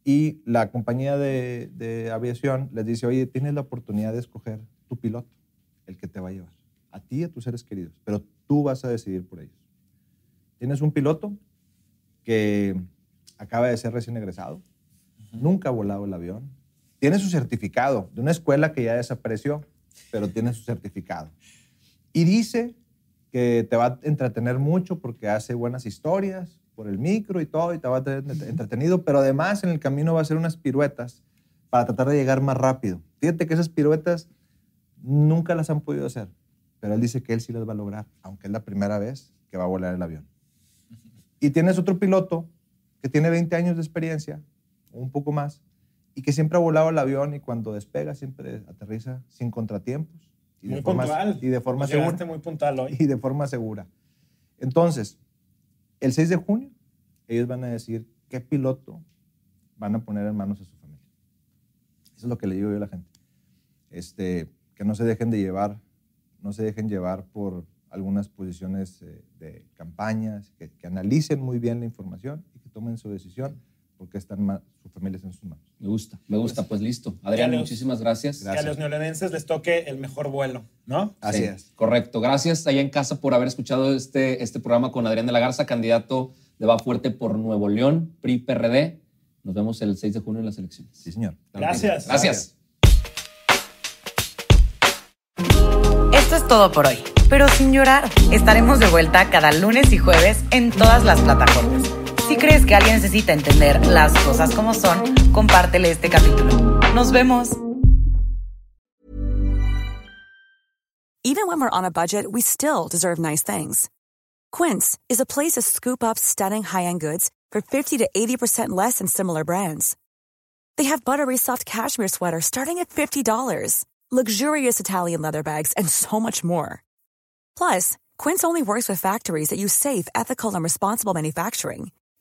Y la compañía de, de aviación les dice, oye, tienes la oportunidad de escoger tu piloto, el que te va a llevar, a ti y a tus seres queridos, pero tú vas a decidir por ellos. Tienes un piloto que acaba de ser recién egresado, nunca ha volado el avión, tiene su certificado de una escuela que ya desapareció, pero tiene su certificado. Y dice que te va a entretener mucho porque hace buenas historias por el micro y todo, y te va a tener entretenido, pero además en el camino va a hacer unas piruetas para tratar de llegar más rápido. Fíjate que esas piruetas nunca las han podido hacer, pero él dice que él sí las va a lograr, aunque es la primera vez que va a volar el avión. Y tienes otro piloto que tiene 20 años de experiencia, o un poco más, y que siempre ha volado el avión y cuando despega siempre aterriza sin contratiempos. Y Muy de forma, puntual. Y de forma llegaste segura. muy puntual hoy. Y de forma segura. Entonces, el 6 de junio, ellos van a decir qué piloto van a poner en manos a su familia. Eso es lo que le digo yo a la gente. Este, que no se dejen de llevar, no se dejen llevar por algunas posiciones eh, de campañas, que, que analicen muy bien la información y que tomen su decisión porque están ma- su familia está en sus manos. Me gusta, me gusta. Pues listo. Adrián, muchísimas gracias. Que a los neolenenses les toque el mejor vuelo, ¿no? Así Sí, es. Correcto. Gracias allá en casa por haber escuchado este, este programa con Adrián de la Garza, candidato de Va Fuerte por Nuevo León, PRI-PRD. Nos vemos el 6 de junio en las elecciones. Sí, señor. Gracias. Gracias. Esto es todo por hoy, pero sin llorar. Estaremos de vuelta cada lunes y jueves en todas las plataformas. Si crees que alguien necesita entender las cosas como son, compártele este capítulo. Nos vemos. Even when we're on a budget, we still deserve nice things. Quince is a place to scoop up stunning high-end goods for 50 to 80% less than similar brands. They have buttery soft cashmere sweaters starting at $50, luxurious Italian leather bags, and so much more. Plus, Quince only works with factories that use safe, ethical, and responsible manufacturing.